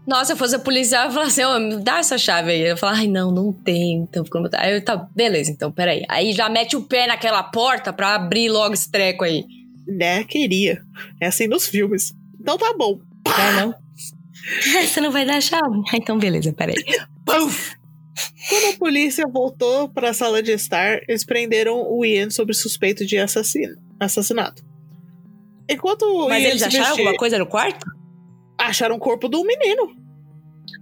Nossa, se eu fosse a policial, eu ia falar assim, ô, me dá essa chave aí. Eu falar, ai, não, não tem. Então, como? Aí eu, tá, beleza, então, peraí. Aí já mete o pé naquela porta pra abrir logo esse treco aí. Né, queria. É assim nos filmes. Então tá bom. É, não? Você não vai dar a chave? Ah, Então, beleza, peraí. Puf! Quando a polícia voltou para a sala de estar, eles prenderam o Ian sob suspeito de assassino, assassinato. Enquanto o Mas Ian eles acharam vestia- alguma coisa no quarto? acharam o corpo do menino.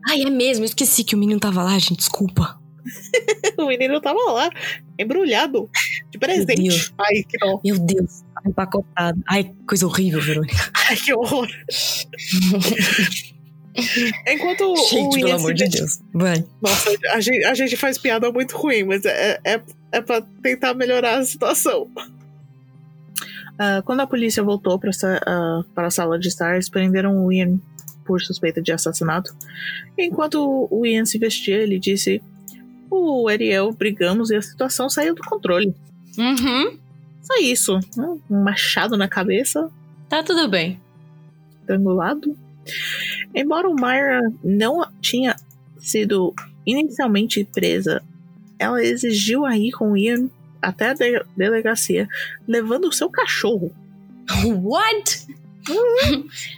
Ai, é mesmo, eu esqueci que o menino tava lá, gente, desculpa. O menino tava lá, embrulhado, de presente. Deus. Ai, que. Meu Deus, empacotado. Ai, coisa horrível, Verônica. Ai, que horror. Enquanto o Gente, Ian pelo se amor de vestia- Deus. Vai. Nossa, a gente, a gente faz piada muito ruim, mas é, é, é pra tentar melhorar a situação. Ah, quando a polícia voltou para a sala de estar, eles prenderam o Ian por suspeita de assassinato. Enquanto o Ian se vestia, ele disse: O Ariel brigamos e a situação saiu do controle. Uhum. Só isso. né? Um machado na cabeça, Tá tudo bem. estrangulado. Embora o Myra não tinha sido inicialmente presa, ela exigiu a ir com Ian até a de- delegacia, levando o seu cachorro. What?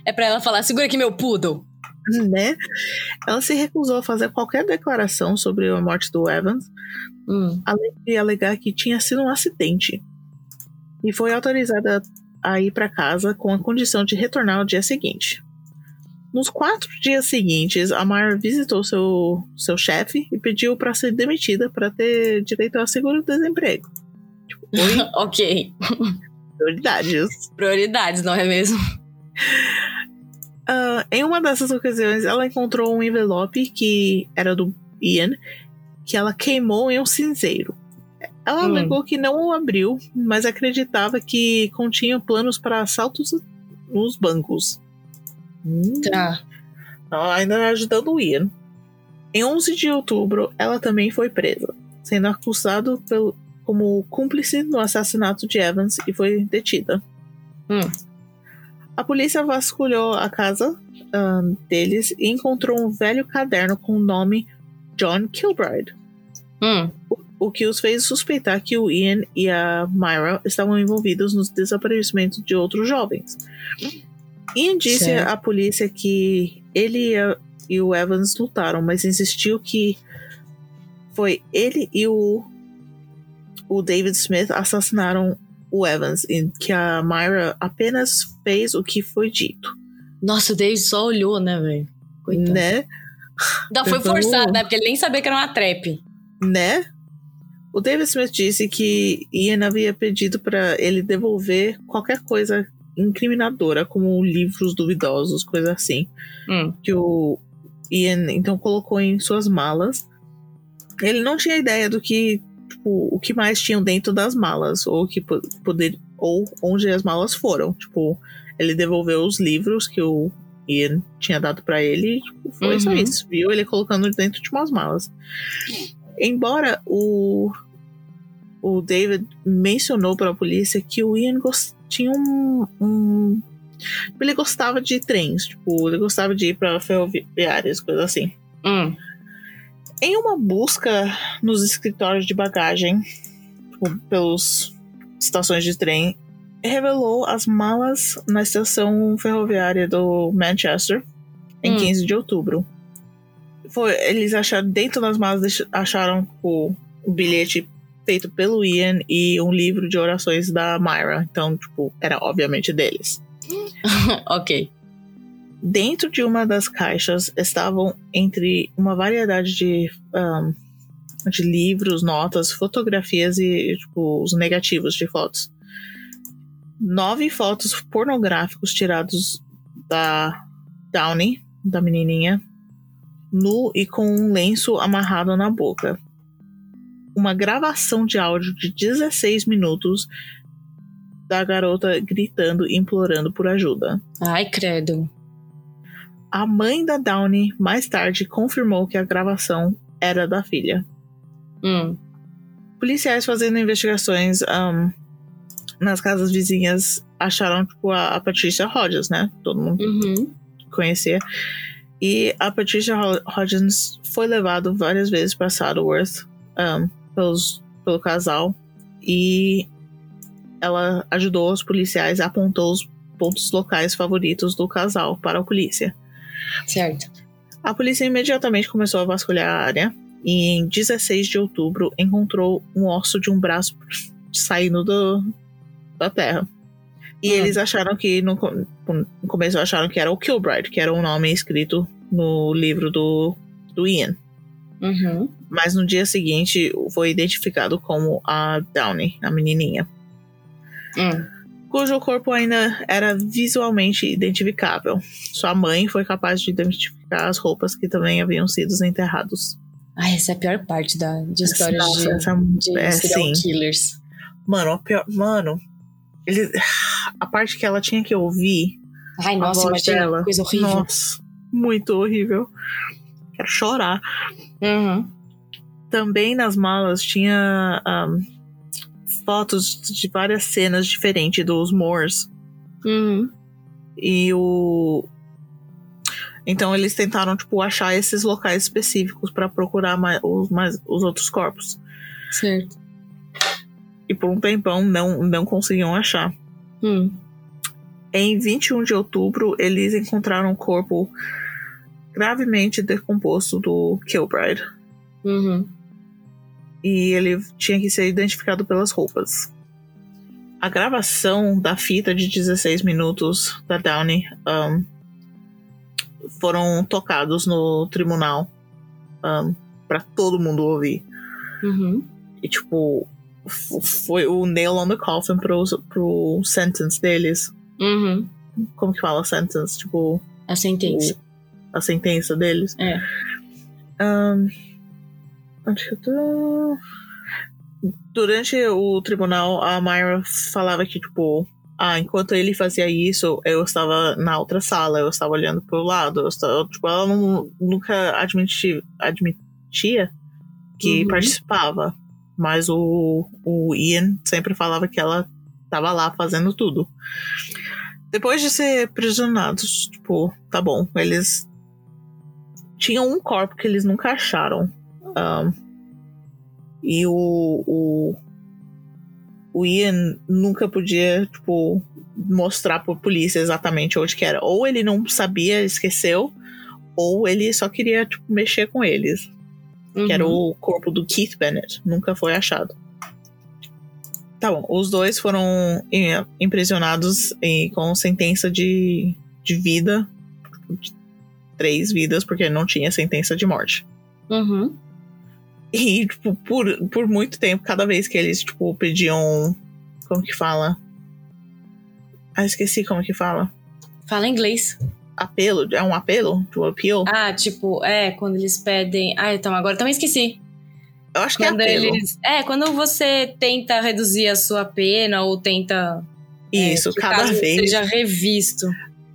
é pra ela falar, segura aqui meu poodle. Né? Ela se recusou a fazer qualquer declaração sobre a morte do Evans, Hum. além de alegar que tinha sido um acidente. E foi autorizada a ir para casa com a condição de retornar no dia seguinte. Nos quatro dias seguintes, a Mara visitou seu, seu chefe e pediu para ser demitida para ter direito ao seguro-desemprego. Tipo, ok. prioridades. Prioridades, não é mesmo? Ah, em uma dessas ocasiões, ela encontrou um envelope que era do Ian, que ela queimou em um cinzeiro. Ela Hum. alegou que não o abriu, mas acreditava que continha planos para assaltos nos bancos. Hum, Tá. ela ainda ajudando o Ian. Em 11 de outubro, ela também foi presa, sendo acusada pelo, como cúmplice no assassinato de Evans e foi detida. Hum. A polícia vasculhou a casa ahn, deles e encontrou um velho caderno com o nome John Kilbride, Hum. o que os fez suspeitar que o Ian e a Myra estavam envolvidos nos desaparecimentos de outros jovens. Ian disse Certo. à polícia que ele e, o Evans lutaram, mas insistiu que foi ele e o, o David Smith assassinaram o Evans e que a Myra apenas fez o que foi dito, Nossa, o David só olhou, né, velho? Né? Não, foi Tentando- forçado, né? Porque ele nem sabia que era uma trap. né? O David Smith disse que Ian havia pedido para ele devolver qualquer coisa incriminadora, como livros duvidosos, coisa assim, Hum. que o Ian então colocou em suas malas. Ele não tinha ideia do que, tipo, o que mais tinham dentro das malas, ou que po- poder, ou onde as malas foram. Tipo, ele devolveu os livros que o Ian tinha dado para ele, e, tipo, foi só Uhum. isso. Viu ele colocando dentro de umas malas. Embora o, o David mencionou para a polícia que o Ian gos- tinha um, um- Ele gostava de trens, tipo, ele gostava de ir para ferroviárias, coisas assim. Hum. Em uma busca nos escritórios de bagagem, tipo, pelos estações de trem, revelou as malas na estação ferroviária do Manchester em Hum. 15 de outubro. Foi, eles acharam dentro das malas acharam o, o bilhete feito pelo Ian e um livro de orações da Myra. Então, tipo, era obviamente deles. ok. Dentro de uma das caixas estavam entre uma variedade de, ahn, de livros, notas, fotografias e tipo, os negativos de fotos. Nove fotos pornográficos tirados da Downey, da menininha, nu e com um lenço amarrado na boca. Uma gravação de áudio de 16 minutos da garota gritando e implorando por ajuda. Ai, credo. A mãe da Downey mais tarde confirmou que a gravação era da filha. Hum. Policiais fazendo investigações um, nas casas vizinhas acharam tipo, a, a Patricia Hodges, né? Todo mundo Uhum. conhecia. E a Patricia Ho- Hodgins foi levado várias vezes para Saddleworth um, pelos, pelo casal e ela ajudou os policiais, apontou os pontos locais favoritos do casal para a polícia. Certo. A polícia imediatamente começou a vasculhar a área e em 16 de outubro encontrou um osso de um braço saindo do, da terra. E Hum. eles acharam que no, co- no começo acharam que era o Kilbride, que era o nome escrito no livro do, do Ian. Uhum. Mas no dia seguinte foi identificado como a Downey, a menininha, Hum. cujo corpo ainda era visualmente identificável. Sua mãe foi capaz de identificar as roupas que também haviam sido enterrados. Ai, essa é a pior parte da, de histórias Nossa, de, essa- de é, serial sim. killers. Mano, a pior, mano, a parte que ela tinha que ouvir Ai, nossa, imagina, dela. coisa horrível. Nossa, muito horrível. Quero chorar. Uhum. Também nas malas tinha ahm, fotos de várias cenas diferentes dos Moors. Uhum. E o. Então eles tentaram, tipo, achar esses locais específicos para procurar mais, os, mais, os outros corpos. Certo. E por um tempão não, não conseguiam achar. Hum. Em 21 de outubro, eles encontraram o corpo gravemente decomposto do Kilbride. Uhum. E ele tinha que ser identificado pelas roupas. A gravação da fita de 16 minutos da Downey um, foram tocados no tribunal um, para todo mundo ouvir. Uhum. E, tipo, foi o nail on the coffin pro, pro sentence deles. Uhum. Como que fala sentence? Tipo, A sentença. a sentença deles. É. Ahn, onde que eu tô? Durante o tribunal, a Myra falava que, tipo, ah, enquanto ele fazia isso, eu estava na outra sala, eu estava olhando pro lado. Eu estava, tipo, ela não- nunca admiti, admitia que Uhum. participava. Mas o, o Ian sempre falava que ela estava lá fazendo tudo. Depois de ser prisionados, tipo, tá bom, eles tinham um corpo que eles nunca acharam. Ahn, e o, o, o Ian nunca podia, tipo, mostrar pra polícia exatamente onde que era. Ou ele não sabia, esqueceu, ou ele só queria, tipo, mexer com eles. Que era Uhum. o corpo do Keith Bennett. Nunca foi achado. Tá bom, os dois foram eh, imprisionados e com sentença de, de vida. De três vidas, porque não tinha sentença de morte. Uhum. E, tipo, por, por muito tempo, cada vez que eles, tipo, pediam. Como que fala? Ah, esqueci como que fala. Fala inglês. Apelo? É um apelo? Tipo, appeal? Ah, tipo, é, quando eles pedem. Ah, então agora também esqueci. Eu acho que é Quando apelo. eles. É, quando você tenta reduzir a sua pena ou tenta. é, Isso, o cada vez. Seja revisto.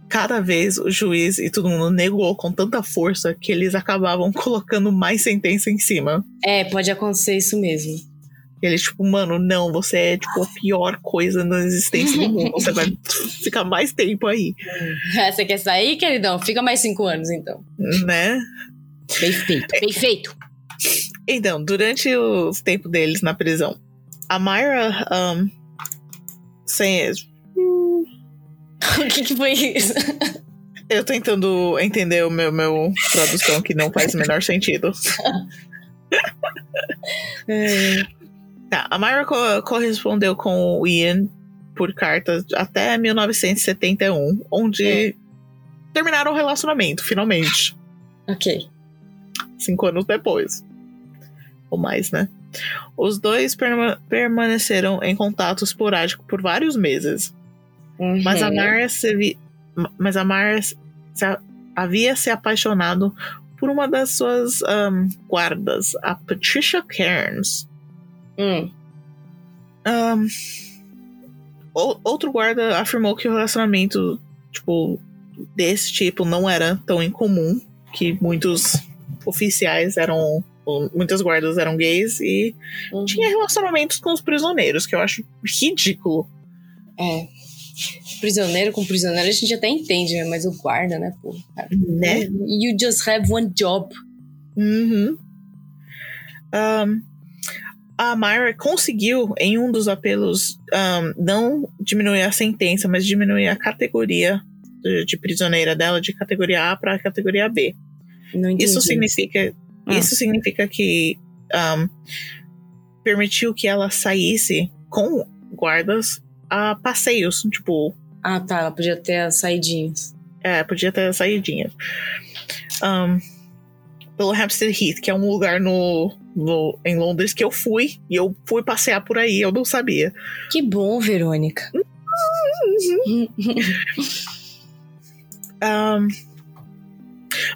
cada vez o juiz e todo mundo negou com tanta força que eles acabavam colocando mais sentença em cima. É, pode acontecer isso mesmo. Eles, tipo, mano, não, você é, tipo, a pior coisa na existência do mundo. Você vai ficar mais tempo aí, Ah, Você quer sair, queridão? Fica mais cinco anos, então. né? Bem feito, bem feito. Então, durante o tempo deles na prisão, a Myra, um, sem, o que, que foi isso? eu tentando entender o meu, meu tradução que não faz o menor sentido. Tá, a Myra co- correspondeu com o Ian por carta até 1971, onde É. terminaram o relacionamento, finalmente. ok. Cinco anos depois. Ou mais, né? Os dois perma- permaneceram em contato esporádico por vários meses. Mas a Uhum. Myra se mas a Myra se havia se apaixonado por uma das suas ahn, guardas, a Patricia Cairns. Hum. O- outro guarda afirmou que o relacionamento, tipo, desse tipo não era tão incomum, que muitos oficiais eram. Muitas guardas eram gays e Uhum. tinha relacionamentos com os prisioneiros, que eu acho ridículo. É. Prisioneiro com prisioneiro a gente até entende, né? Mas o guarda, né, pô? cara. Né? You just have one job. Uhum. Um, a Myra conseguiu, em um dos apelos, um, não diminuir a sentença, mas diminuir a categoria de, de prisioneira dela de categoria A para categoria B. Isso significa, Ah. isso significa que um, permitiu que ela saísse com guardas a passeios, tipo, Ah, tá. Ela podia ter as saidinhas. É, podia ter saidinha. Um, pelo Hampstead Heath, que é um lugar no, no, em Londres que eu fui, e eu fui passear por aí, eu não sabia. Que bom, Verônica. Um,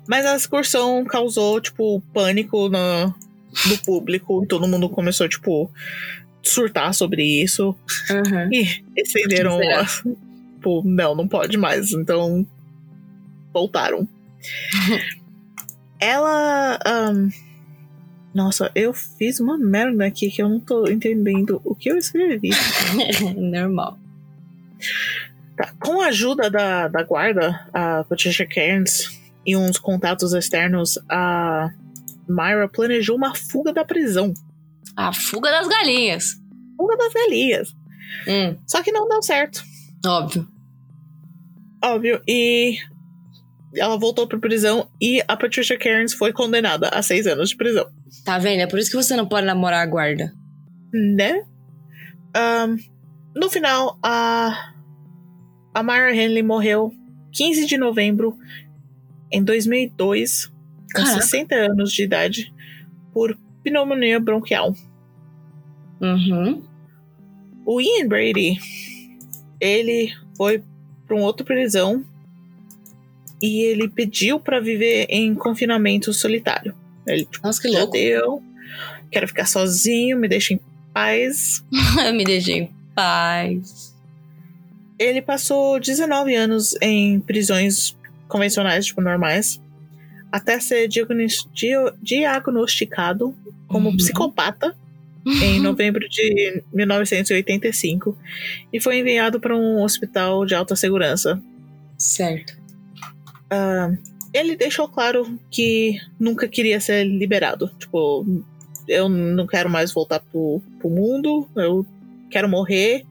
mas a excursão causou, tipo, pânico no, no público, e todo mundo começou, tipo, surtar sobre isso. Aham. E estenderam. Tipo, não, não pode mais. Então, voltaram. Ela. ahn, nossa, eu fiz uma merda aqui que eu não tô entendendo o que eu escrevi. Normal. Tá, Com a ajuda da, da guarda, a Patricia Cairns e uns contatos externos, a Myra planejou uma fuga da prisão. A fuga das galinhas. Fuga das galinhas. Hum, Só que não deu certo. óbvio. Óbvio. E ela voltou pra prisão e a Patricia Cairns foi condenada a seis anos de prisão. Tá vendo? É por isso que você não pode namorar a guarda. Né? Ahn, no final, a, a Myra Henley morreu 15 de novembro em 2002, com Caraca. 60 anos de idade, por pneumonia bronquial. Uhum. O Ian Brady, ele foi para um outro prisão e ele pediu para viver em confinamento solitário. Ele tipo, Nossa, que já louco. deu, quero ficar sozinho, me deixa em paz. Me deixei em paz. Ele passou 19 anos em prisões convencionais, tipo, normais, até ser diagnosticado como Uhum. psicopata em novembro de 1985 e foi enviado para um hospital de alta segurança. Certo. Ah, ele deixou claro que nunca queria ser liberado. Tipo, eu não quero mais voltar pro, pro mundo, eu quero morrer.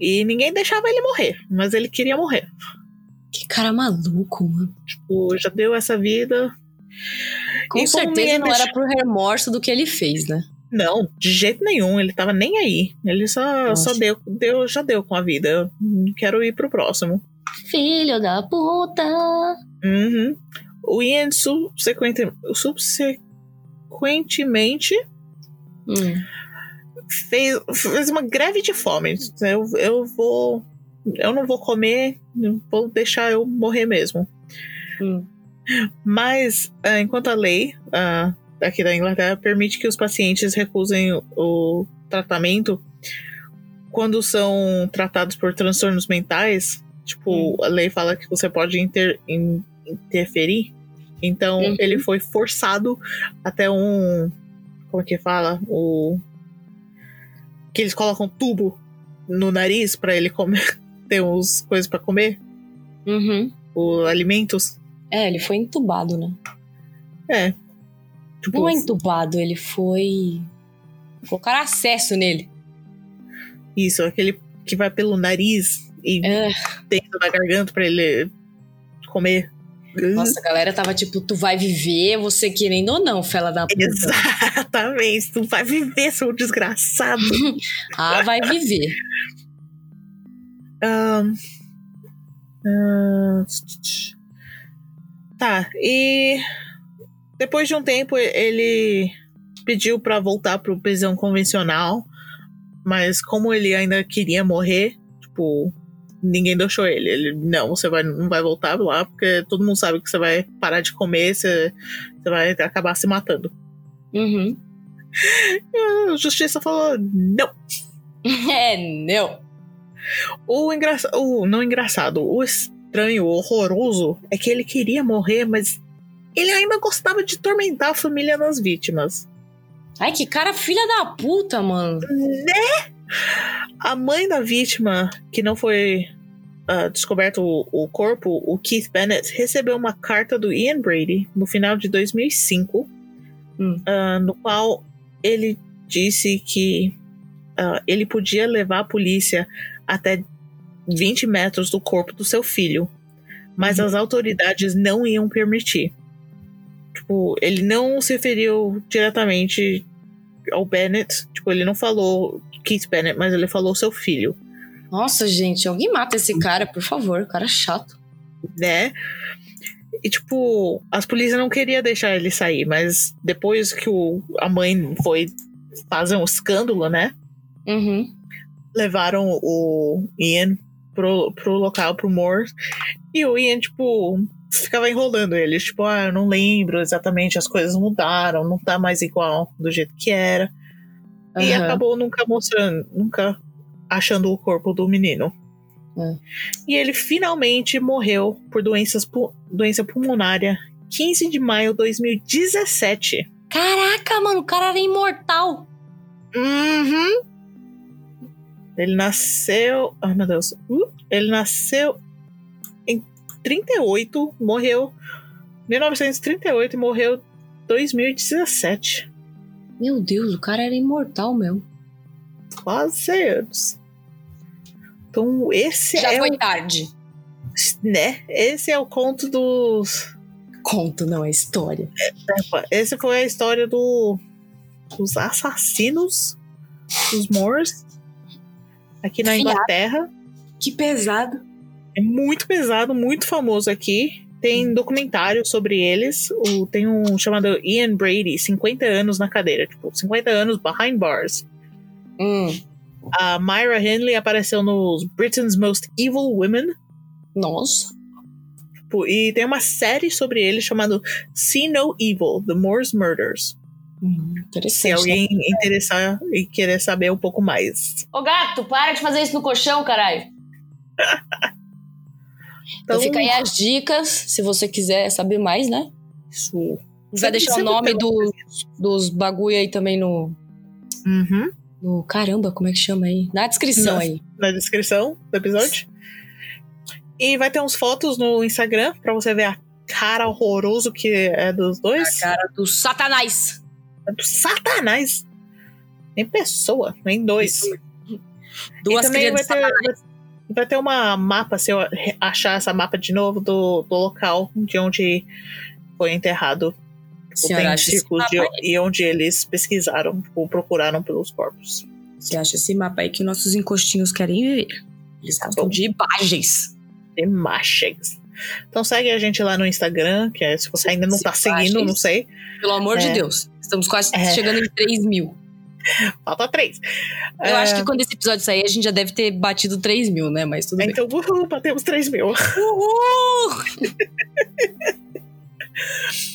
E ninguém deixava ele morrer, mas ele queria morrer. Que cara maluco, mano. Tipo, já deu essa vida. Com E certeza não deixa- era por remorso do que ele fez, né? Não, de jeito nenhum, ele tava nem aí. Ele só, Nossa. só deu, deu, já deu com a vida. Eu quero ir pro próximo. Filho da puta. Uhum. O Ian subsequente, subsequentemente Hum. fez, fez uma greve de fome. Eu, eu vou. Eu não vou comer, vou deixar eu morrer mesmo. Hum. Mas, ah, enquanto a lei ah, aqui da Inglaterra permite que os pacientes recusem o, o tratamento quando são tratados por transtornos mentais, tipo, a lei fala que você pode inter- in- interferir. Então, Uhum. ele foi forçado até um. Como é que fala? O. Que eles colocam tubo no nariz pra ele comer. ter uns coisas pra comer, Uhum. os alimentos. É, ele foi entubado, né? É. Tipo, Não é entubado, ele foi. Colocaram acesso nele. Isso, aquele que vai pelo nariz e É. dentro da garganta pra ele comer. Nossa, a galera tava tipo, tu vai viver, você querendo ou não, fela da puta. Exatamente, tu vai viver, seu desgraçado. Ah, vai viver. Ahn, tá, e depois de um tempo ele pediu pra voltar pro prisão convencional, mas como ele ainda queria morrer, tipo, ninguém deixou ele. Ele, não, você vai, não vai voltar lá, porque todo mundo sabe que você vai parar de comer, você, você vai acabar se matando. Uhum. E a justiça falou, não. É, não. O engraçado. O, não engraçado, o estranho, o horroroso é que ele queria morrer, mas ele ainda gostava de tormentar a família das vítimas. Ai, que cara filha da puta, mano. Né? A mãe da vítima, que não foi uh, descoberto o, o, corpo, o Keith Bennett, recebeu uma carta do Ian Brady no final de 2005, hum. uh, no qual ele disse que uh, ele podia levar a polícia até 20 metros do corpo do seu filho, mas uhum. as autoridades não iam permitir. Tipo, ele não se referiu diretamente ao Bennett, tipo, ele não falou Keith Bennett, mas ele falou seu filho. Nossa, gente, alguém mata esse cara, por favor, cara chato. Né? E, tipo, as polícias não queriam deixar ele sair, mas depois que o, a mãe foi fazer um escândalo, né? Uhum. Levaram o Ian pro, pro local, pro Moore. E o Ian, tipo, ficava enrolando ele. Tipo, ah, eu não lembro exatamente, as coisas mudaram, não tá mais igual do jeito que era. Uhum. E acabou nunca mostrando, nunca achando o corpo do menino. Uhum. E ele finalmente morreu por doenças, doença pulmonária 15 de maio de 2017. Caraca, mano, o cara era imortal. Uhum. Ele nasceu. Ai, meu Deus. Uh, ele nasceu em 38, morreu 1938 e morreu 2017. Meu Deus, o cara era imortal mesmo. Quase 100 anos. Então, esse Já é. Já foi o... tarde. Né? Esse é o conto dos. Conto, não é história. Esse foi a história do, dos assassinos dos Moors aqui na Inglaterra. Que pesado. É muito pesado, muito famoso aqui. Tem hum. documentário sobre eles. O, tem um chamado Ian Brady, 50 anos na cadeira. Tipo, 50 anos behind bars. Hum. A Myra Henley apareceu nos Britain's Most Evil Women. Nossa. Tipo, e tem uma série sobre ele chamado See No Evil, The Moore's Murders. Hum, Se alguém né? interessar e querer saber um pouco mais. Ô gato, para de fazer isso no colchão, caralho. então, então fica aí as dicas, se você quiser saber mais, né? Isso. Vai deixar o nome do, dos bagulho aí também no. Uhum. No, caramba, como é que chama aí? Na descrição na, aí. Na descrição do episódio. E vai ter uns fotos no Instagram pra você ver a cara horroroso que é dos dois. A cara do Satanás. É do Satanás. Nem pessoa, nem dois. Duas e também vai ter, vai, ter uma mapa, se eu achar essa mapa de novo, do, do local de onde foi enterrado. Círculos de, e onde eles pesquisaram ou procuraram pelos corpos. Você acha esse mapa aí que nossos encostinhos querem ver? Eles tá gostam de imagens. Imagens. Então segue a gente lá no Instagram, que é, se você ainda não se tá seguindo, não sei. Pelo amor é, de Deus. Estamos quase é. chegando em 3 mil. Falta 3. Eu é... acho que quando esse episódio sair, a gente já deve ter batido 3 mil, né? Mas tudo então, bem. Então, uhul, batemos 3 mil. Uhul!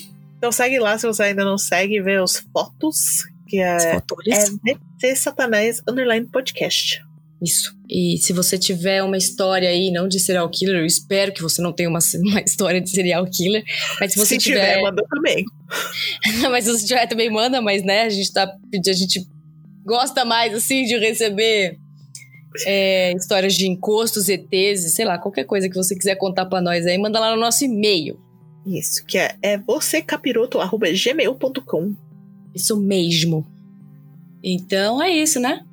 então segue lá se você ainda não segue, vê os fotos, que é, é VC Satanás Underline Podcast. Isso. E se você tiver uma história aí, não de serial killer, eu espero que você não tenha uma, uma história de serial killer. Mas se você se tiver. tiver manda também. mas se você tiver, também manda, mas né, a gente tá. A gente gosta mais, assim, de receber é, histórias de encostos, ETs, sei lá, qualquer coisa que você quiser contar para nós aí, manda lá no nosso e-mail. Isso, que é, é vocêcapiroto.gmail.com. Isso mesmo. Então é isso, né?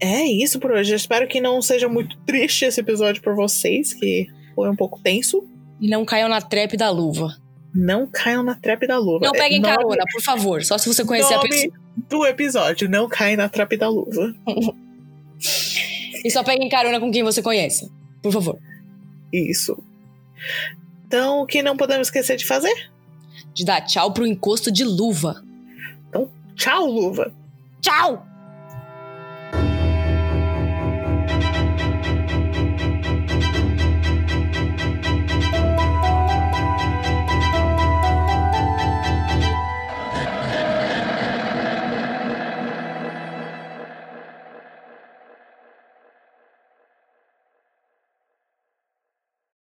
É isso por hoje. Eu espero que não seja muito triste esse episódio por vocês, que foi um pouco tenso. E não caiam na trap da luva. Não caiam na trap da luva. Não peguem é, carona, por favor. Só se você conhecer nome a pessoa. do episódio, não caem na trap da luva. e só peguem carona com quem você conhece. Por favor. Isso. Então, o que não podemos esquecer de fazer? De dar tchau pro encosto de luva. Então, tchau, luva. Tchau!